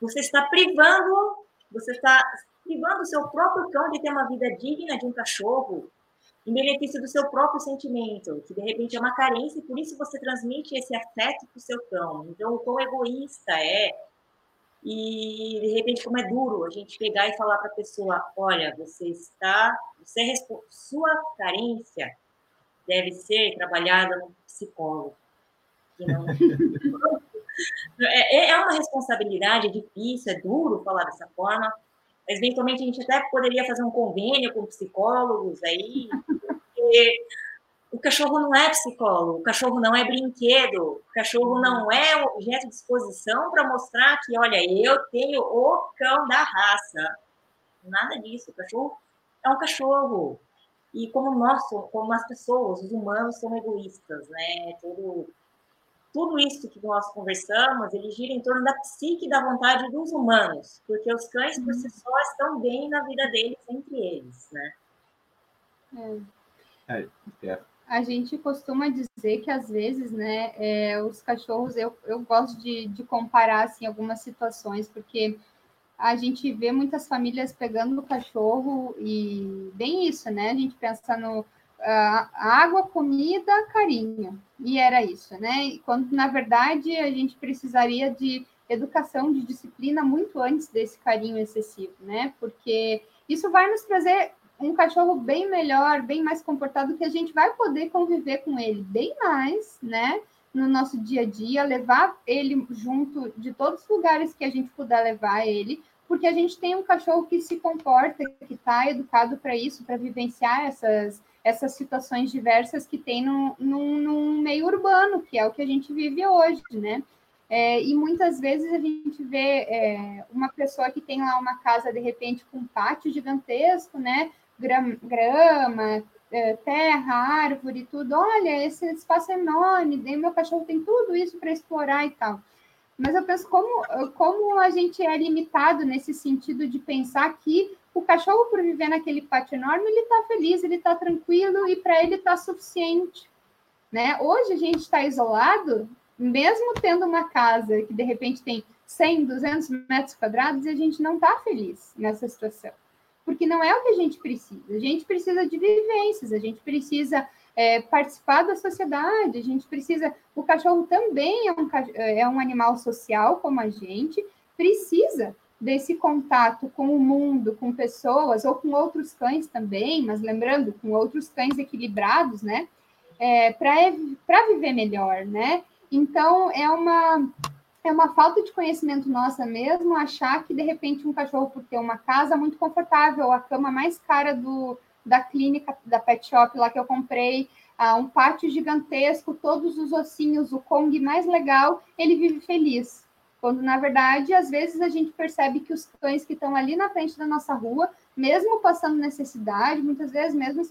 você está privando você está privando o seu próprio cão de ter uma vida digna de um cachorro, em benefício do seu próprio sentimento, que de repente é uma carência, e por isso você transmite esse afeto para o seu cão. Então, o quão egoísta é. E de repente, como é duro a gente pegar e falar para a pessoa: olha, você está. Você é sua carência deve ser trabalhada no psicólogo. Não... É, é, é uma responsabilidade, é difícil, é duro falar dessa forma, mas eventualmente a gente até poderia fazer um convênio com psicólogos aí, porque o cachorro não é psicólogo, o cachorro não é brinquedo, o cachorro não é objeto de exposição para mostrar que, olha, eu tenho o cão da raça. Nada disso, o cachorro é um cachorro. E como nós, como as pessoas, os humanos são egoístas, né? Todo tudo isso que nós conversamos, ele gira em torno da psique e da vontade dos humanos, porque os cães por si só estão bem na vida deles entre eles, né? É. É, é. A gente costuma dizer que às vezes, né, é, os cachorros, eu, eu gosto de, de comparar assim algumas situações, porque a gente vê muitas famílias pegando o cachorro e bem isso, né? A gente pensa no água, comida, carinho. E era isso, né? Quando, na verdade, a gente precisaria de educação, de disciplina muito antes desse carinho excessivo, né? Porque isso vai nos trazer um cachorro bem melhor, bem mais comportado, que a gente vai poder conviver com ele bem mais, né? No nosso dia a dia, levar ele junto de todos os lugares que a gente puder levar ele, porque a gente tem um cachorro que se comporta, que está educado para isso, para vivenciar essas essas situações diversas que tem no, no, no, meio urbano, que é o que a gente vive hoje, né? É, e muitas vezes a gente vê é, uma pessoa que tem lá uma casa, de repente, com um pátio gigantesco, né? Grama, grama é, terra, árvore, tudo. Olha, esse espaço é enorme, daí meu cachorro tem tudo isso para explorar e tal. Mas eu penso como, como a gente é limitado nesse sentido de pensar que o cachorro, por viver naquele pátio enorme, ele está feliz, ele está tranquilo e para ele está suficiente. Né? Hoje a gente está isolado, mesmo tendo uma casa que de repente tem 100, 200 metros quadrados, e a gente não está feliz nessa situação. Porque não é o que a gente precisa. A gente precisa de vivências, a gente precisa é, participar da sociedade, a gente precisa. O cachorro também é um, é um animal social, como a gente, precisa desse contato com o mundo, com pessoas, ou com outros cães também, mas lembrando, com outros cães equilibrados, né? É, para viver melhor, né? Então, é uma, é uma falta de conhecimento nossa mesmo achar que, de repente, um cachorro, por ter uma casa muito confortável, a cama mais cara do, da clínica, da pet shop lá que eu comprei, ah, um pátio gigantesco, todos os ossinhos, o Kong mais legal, ele vive feliz. Quando, na verdade, às vezes a gente percebe que os cães que estão ali na frente da nossa rua, mesmo passando necessidade, muitas vezes mesmo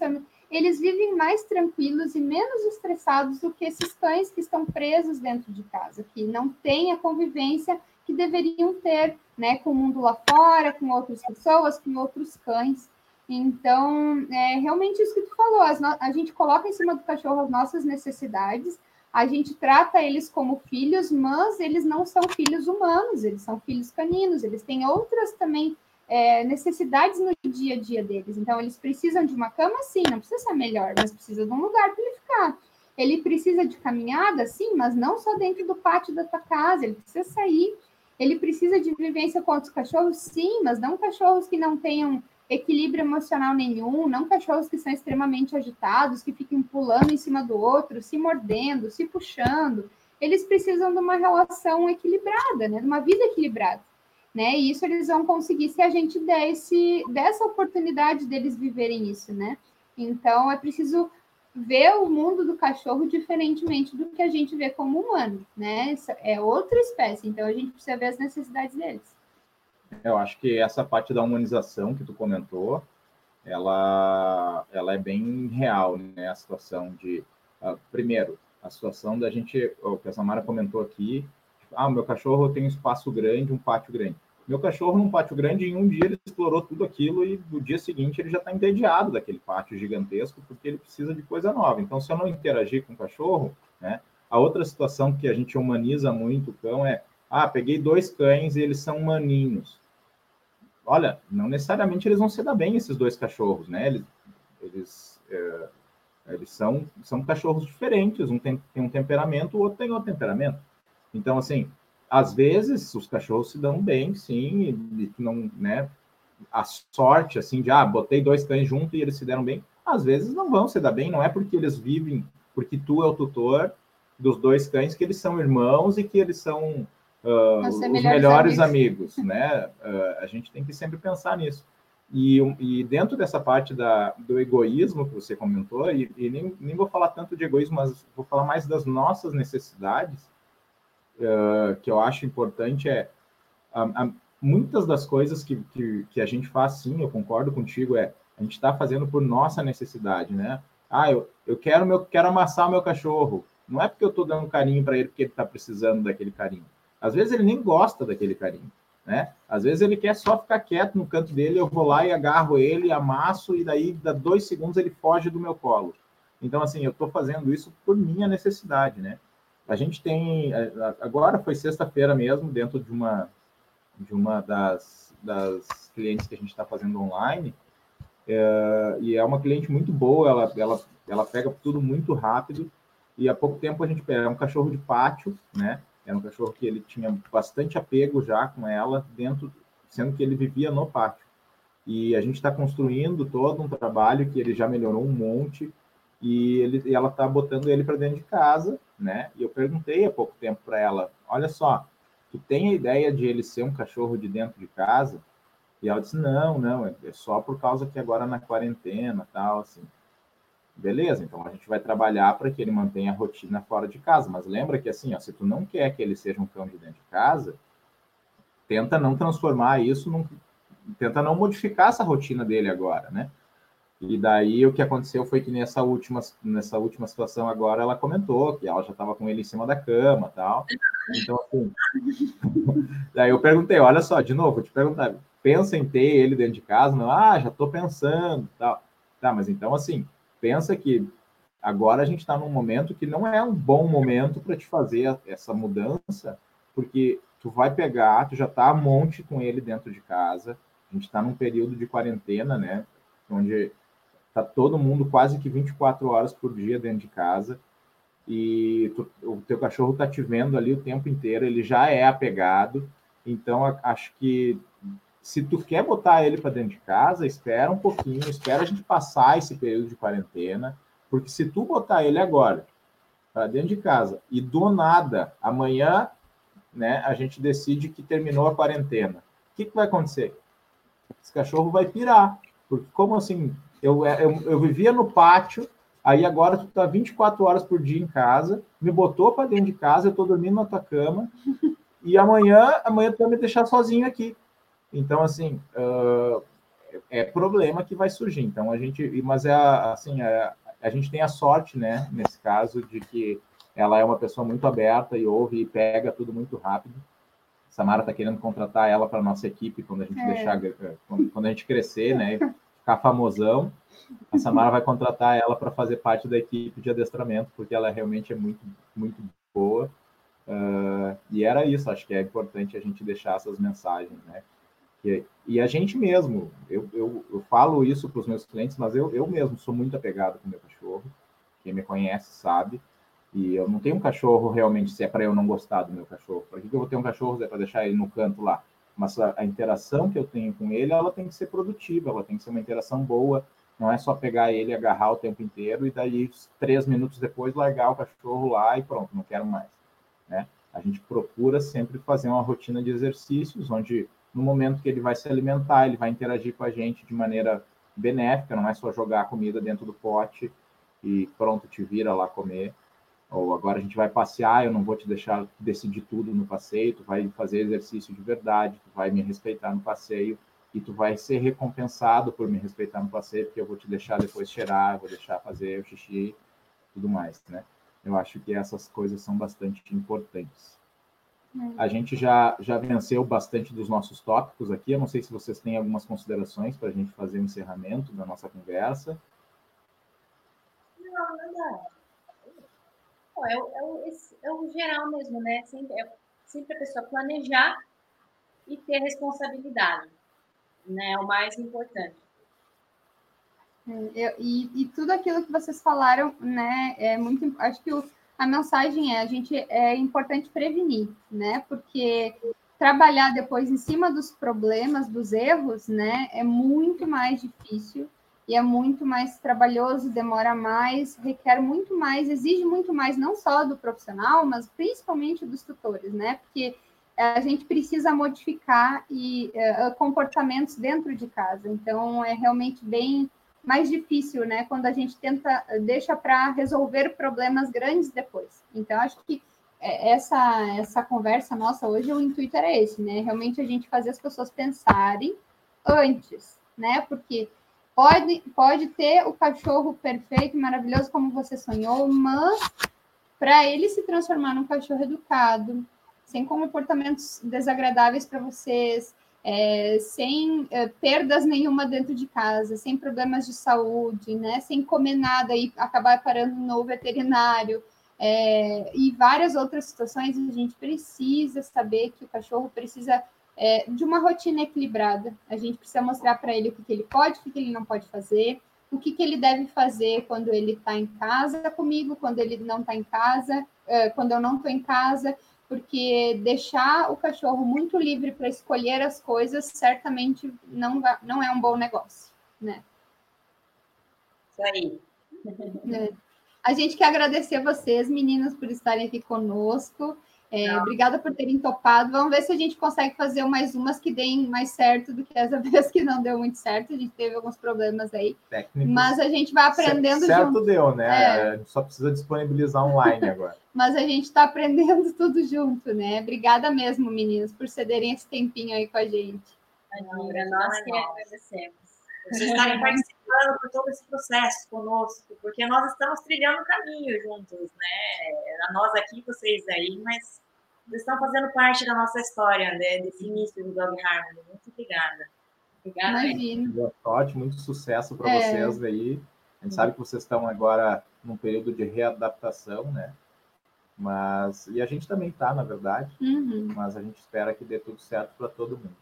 eles vivem mais tranquilos e menos estressados do que esses cães que estão presos dentro de casa, que não têm a convivência que deveriam ter, né, com o mundo lá fora, com outras pessoas, com outros cães. Então, é realmente isso que tu falou, a gente coloca em cima do cachorro as nossas necessidades, a gente trata eles como filhos, mas eles não são filhos humanos, eles são filhos caninos, eles têm outras também é, necessidades no dia a dia deles. Então, eles precisam de uma cama, sim, não precisa ser melhor, mas precisa de um lugar para ele ficar. Ele precisa de caminhada, sim, mas não só dentro do pátio da tua casa, ele precisa sair. Ele precisa de vivência com outros cachorros? Sim, mas não cachorros que não tenham equilíbrio emocional nenhum, não cachorros que são extremamente agitados, que fiquem pulando em cima do outro, se mordendo, se puxando. Eles precisam de uma relação equilibrada, né? De uma vida equilibrada. Né? E isso eles vão conseguir se a gente der esse, dessa oportunidade deles viverem isso, né? Então é preciso ver o mundo do cachorro diferentemente do que a gente vê como humano, né? É outra espécie, então a gente precisa ver as necessidades deles. Eu acho que essa parte da humanização que tu comentou, ela, ela é bem real, né? A situação de, uh, primeiro, a situação da gente, o que a Samara comentou aqui, ah, meu cachorro tem um espaço grande, um pátio grande. Meu cachorro num pátio grande, em um dia ele explorou tudo aquilo e no dia seguinte ele já está entediado daquele pátio gigantesco porque ele precisa de coisa nova. Então, se eu não interagir com o cachorro, né? A outra situação que a gente humaniza muito o cão é, ah, peguei dois cães e eles são maninhos. Olha, não necessariamente eles vão se dar bem esses dois cachorros, né? Eles, eles, é, eles são, são cachorros diferentes. Um tem, tem um temperamento, o outro tem outro temperamento. Então, assim, às vezes os cachorros se dão bem, sim, e, não, né? A sorte, assim, de ah, botei dois cães juntos e eles se deram bem, às vezes não vão se dar bem, não é porque eles vivem, porque tu é o tutor dos dois cães que eles são irmãos e que eles são uh, os melhores, melhores amigos. amigos, né? Uh, a gente tem que sempre pensar nisso. E, e dentro dessa parte da, do egoísmo que você comentou, e, e nem, nem vou falar tanto de egoísmo, mas vou falar mais das nossas necessidades, uh, que eu acho importante é a, a, muitas das coisas que, que, que, a gente faz, sim, eu concordo contigo, é a gente está fazendo por nossa necessidade, né? Ah, eu, eu quero meu quero amassar o meu cachorro. Não é porque eu estou dando carinho para ele porque ele está precisando daquele carinho. Às vezes ele nem gosta daquele carinho, né? Às vezes ele quer só ficar quieto no canto dele, eu vou lá e agarro ele, amasso e daí dá dois segundos ele foge do meu colo. Então assim, eu estou fazendo isso por minha necessidade, né? A gente tem agora foi sexta-feira mesmo dentro de uma de uma das, das clientes que a gente está fazendo online é, e é uma cliente muito boa, ela, ela, ela pega tudo muito rápido e há pouco tempo a gente pega é um cachorro de pátio, né? Era um cachorro que ele tinha bastante apego já com ela dentro, sendo que ele vivia no pátio. E a gente está construindo todo um trabalho que ele já melhorou um monte e, ele, e ela está botando ele para dentro de casa, né? E eu perguntei há pouco tempo para ela, olha só, tu tem a ideia de ele ser um cachorro de dentro de casa? E ela disse, não, não, é, é só por causa que agora na quarentena, tal, assim. Beleza, então a gente vai trabalhar para que ele mantenha a rotina fora de casa. Mas lembra que assim, ó, se tu não quer que ele seja um cão de dentro de casa, tenta não transformar isso num, tenta não modificar essa rotina dele agora, né? E daí o que aconteceu foi que nessa última, nessa última situação agora ela comentou que ela já estava com ele em cima da cama tal. Então, assim, *laughs* daí eu perguntei, olha só, de novo, vou te perguntar, pensa em ter ele dentro de casa? Não, ah, já estou pensando tal. Tá, mas então assim, pensa que agora a gente está num momento que não é um bom momento para te fazer essa mudança, porque tu vai pegar, tu já está a monte com ele dentro de casa, a gente está num período de quarentena, né? Onde Tá todo mundo quase que 24 horas por dia dentro de casa e tu, o teu cachorro tá te vendo ali o tempo inteiro, ele já é apegado. Então acho que se tu quer botar ele para dentro de casa, espera um pouquinho, espera a gente passar esse período de quarentena, porque se tu botar ele agora para dentro de casa e do nada amanhã, né, a gente decide que terminou a quarentena, o que, que vai acontecer? Esse cachorro vai pirar, porque como assim eu, eu, eu vivia no pátio, aí agora tu tá 24 horas por dia em casa, me botou para dentro de casa, eu tô dormindo na tua cama, *laughs* e amanhã, amanhã tu vai me deixar sozinho aqui. Então, assim, uh, é problema que vai surgir. Então, a gente, mas é assim, é, a gente tem a sorte, né, nesse caso, de que ela é uma pessoa muito aberta e ouve e pega tudo muito rápido. Samara está querendo contratar ela para nossa equipe quando a gente é. deixar, quando, quando, a gente crescer, né? ficar famosão, a Samara vai contratar ela para fazer parte da equipe de adestramento, porque ela realmente é muito, muito boa. Uh, e era isso, acho que é importante a gente deixar essas mensagens, né? E, e a gente mesmo, eu, eu, eu falo isso para os meus clientes, mas eu, eu mesmo sou muito apegado com meu cachorro, quem me conhece sabe, E eu não tenho um cachorro realmente se é para eu não gostar do meu cachorro. Para que eu vou ter um cachorro é para deixar ele no canto lá? Mas a, a, interação que eu tenho com ele, ela tem que ser produtiva, ela tem que ser uma interação boa. Não é só pegar ele, agarrar o tempo inteiro e daí três minutos depois largar o cachorro lá e pronto, não quero mais. Né? A gente procura sempre fazer uma rotina de exercícios onde no momento que ele vai se alimentar, ele vai interagir com a gente de maneira benéfica, não é só jogar a comida dentro do pote e pronto, te vira lá comer. Ou agora a gente vai passear, eu não vou te deixar decidir tudo no passeio, tu vai fazer exercício de verdade, tu vai me respeitar no passeio e tu vai ser recompensado por me respeitar no passeio, porque eu vou te deixar depois cheirar, vou deixar fazer o xixi, tudo mais, né? Eu acho que essas coisas são bastante importantes. A gente já, já venceu bastante dos nossos tópicos aqui. Eu não sei se vocês têm algumas considerações para a gente fazer o encerramento da nossa conversa. Não, não, não. É, é, o, é o geral mesmo, né? Sempre, é, sempre a pessoa planejar e ter responsabilidade, né? É o mais importante. É, e, e, tudo aquilo que vocês falaram, né? É muito. Acho que o a mensagem é: a gente é importante prevenir, né? Porque trabalhar depois em cima dos problemas, dos erros, né, é muito mais difícil e é muito mais trabalhoso, demora mais, requer muito mais, exige muito mais, não só do profissional, mas principalmente dos tutores, né? Porque a gente precisa modificar e uh, comportamentos dentro de casa. Então, é realmente bem mais difícil, né? Quando a gente tenta, deixa para resolver problemas grandes depois. Então, acho que é, essa, essa conversa nossa hoje, o intuito era esse, né? Realmente a gente fazer as pessoas pensarem antes, né? Porque pode, pode ter o cachorro perfeito, maravilhoso, como você sonhou, mas para ele se transformar num cachorro educado, sem comportamentos desagradáveis para vocês, é, sem é, perdas nenhuma dentro de casa, sem problemas de saúde, né, sem comer nada e acabar parando no veterinário, é, e várias outras situações, a gente precisa saber que o cachorro precisa é, de uma rotina equilibrada. A gente precisa mostrar para ele o que, que, ele pode, o que, que, ele não pode fazer, o que, que ele deve fazer quando ele está em casa comigo, quando ele não está em casa, é, quando eu não estou em casa porque deixar o cachorro muito livre para escolher as coisas certamente não, vai, não é um bom negócio, né? Isso aí. É. A gente quer agradecer a vocês, meninas, por estarem aqui conosco. É, obrigada por terem topado. Vamos ver se a gente consegue fazer mais umas que deem mais certo do que essa *laughs* vez que não deu muito certo. A gente teve alguns problemas aí. Técnicos. Mas a gente vai aprendendo certo junto. Certo deu, né? É. Só precisa disponibilizar online agora. *laughs* Mas a gente está aprendendo *laughs* tudo junto, né? Obrigada mesmo, meninas, por cederem esse tempinho aí com a gente. Para nós que agradecemos. Vocês estarem participando por todo esse processo conosco, porque nós estamos trilhando o caminho juntos, né? A nós aqui, vocês aí, mas vocês estão fazendo parte da nossa história, né? desse início do Dog Harmony. Muito obrigada. Obrigada. Imagina. Boa sorte, muito sucesso para é. vocês aí. A gente sabe que vocês estão agora num período de readaptação, né? Mas e a gente também está, na verdade. Uhum. Mas a gente espera que dê tudo certo para todo mundo.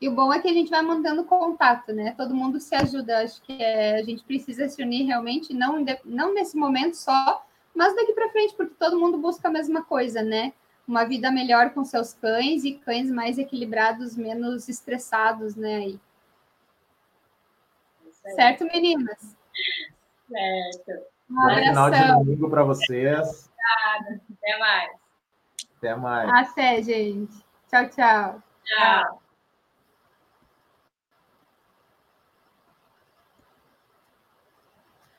E o bom é que a gente vai mantendo contato, né? Todo mundo se ajuda. Acho que é, a gente precisa se unir realmente, não, não nesse momento só, mas daqui para frente, porque todo mundo busca a mesma coisa, né? Uma vida melhor com seus cães e cães mais equilibrados, menos estressados, né? Aí. Certo, meninas? Certo. Um Bom final de domingo para vocês. Obrigada. Até mais. Até mais. Até, gente. Tchau, tchau. Tchau.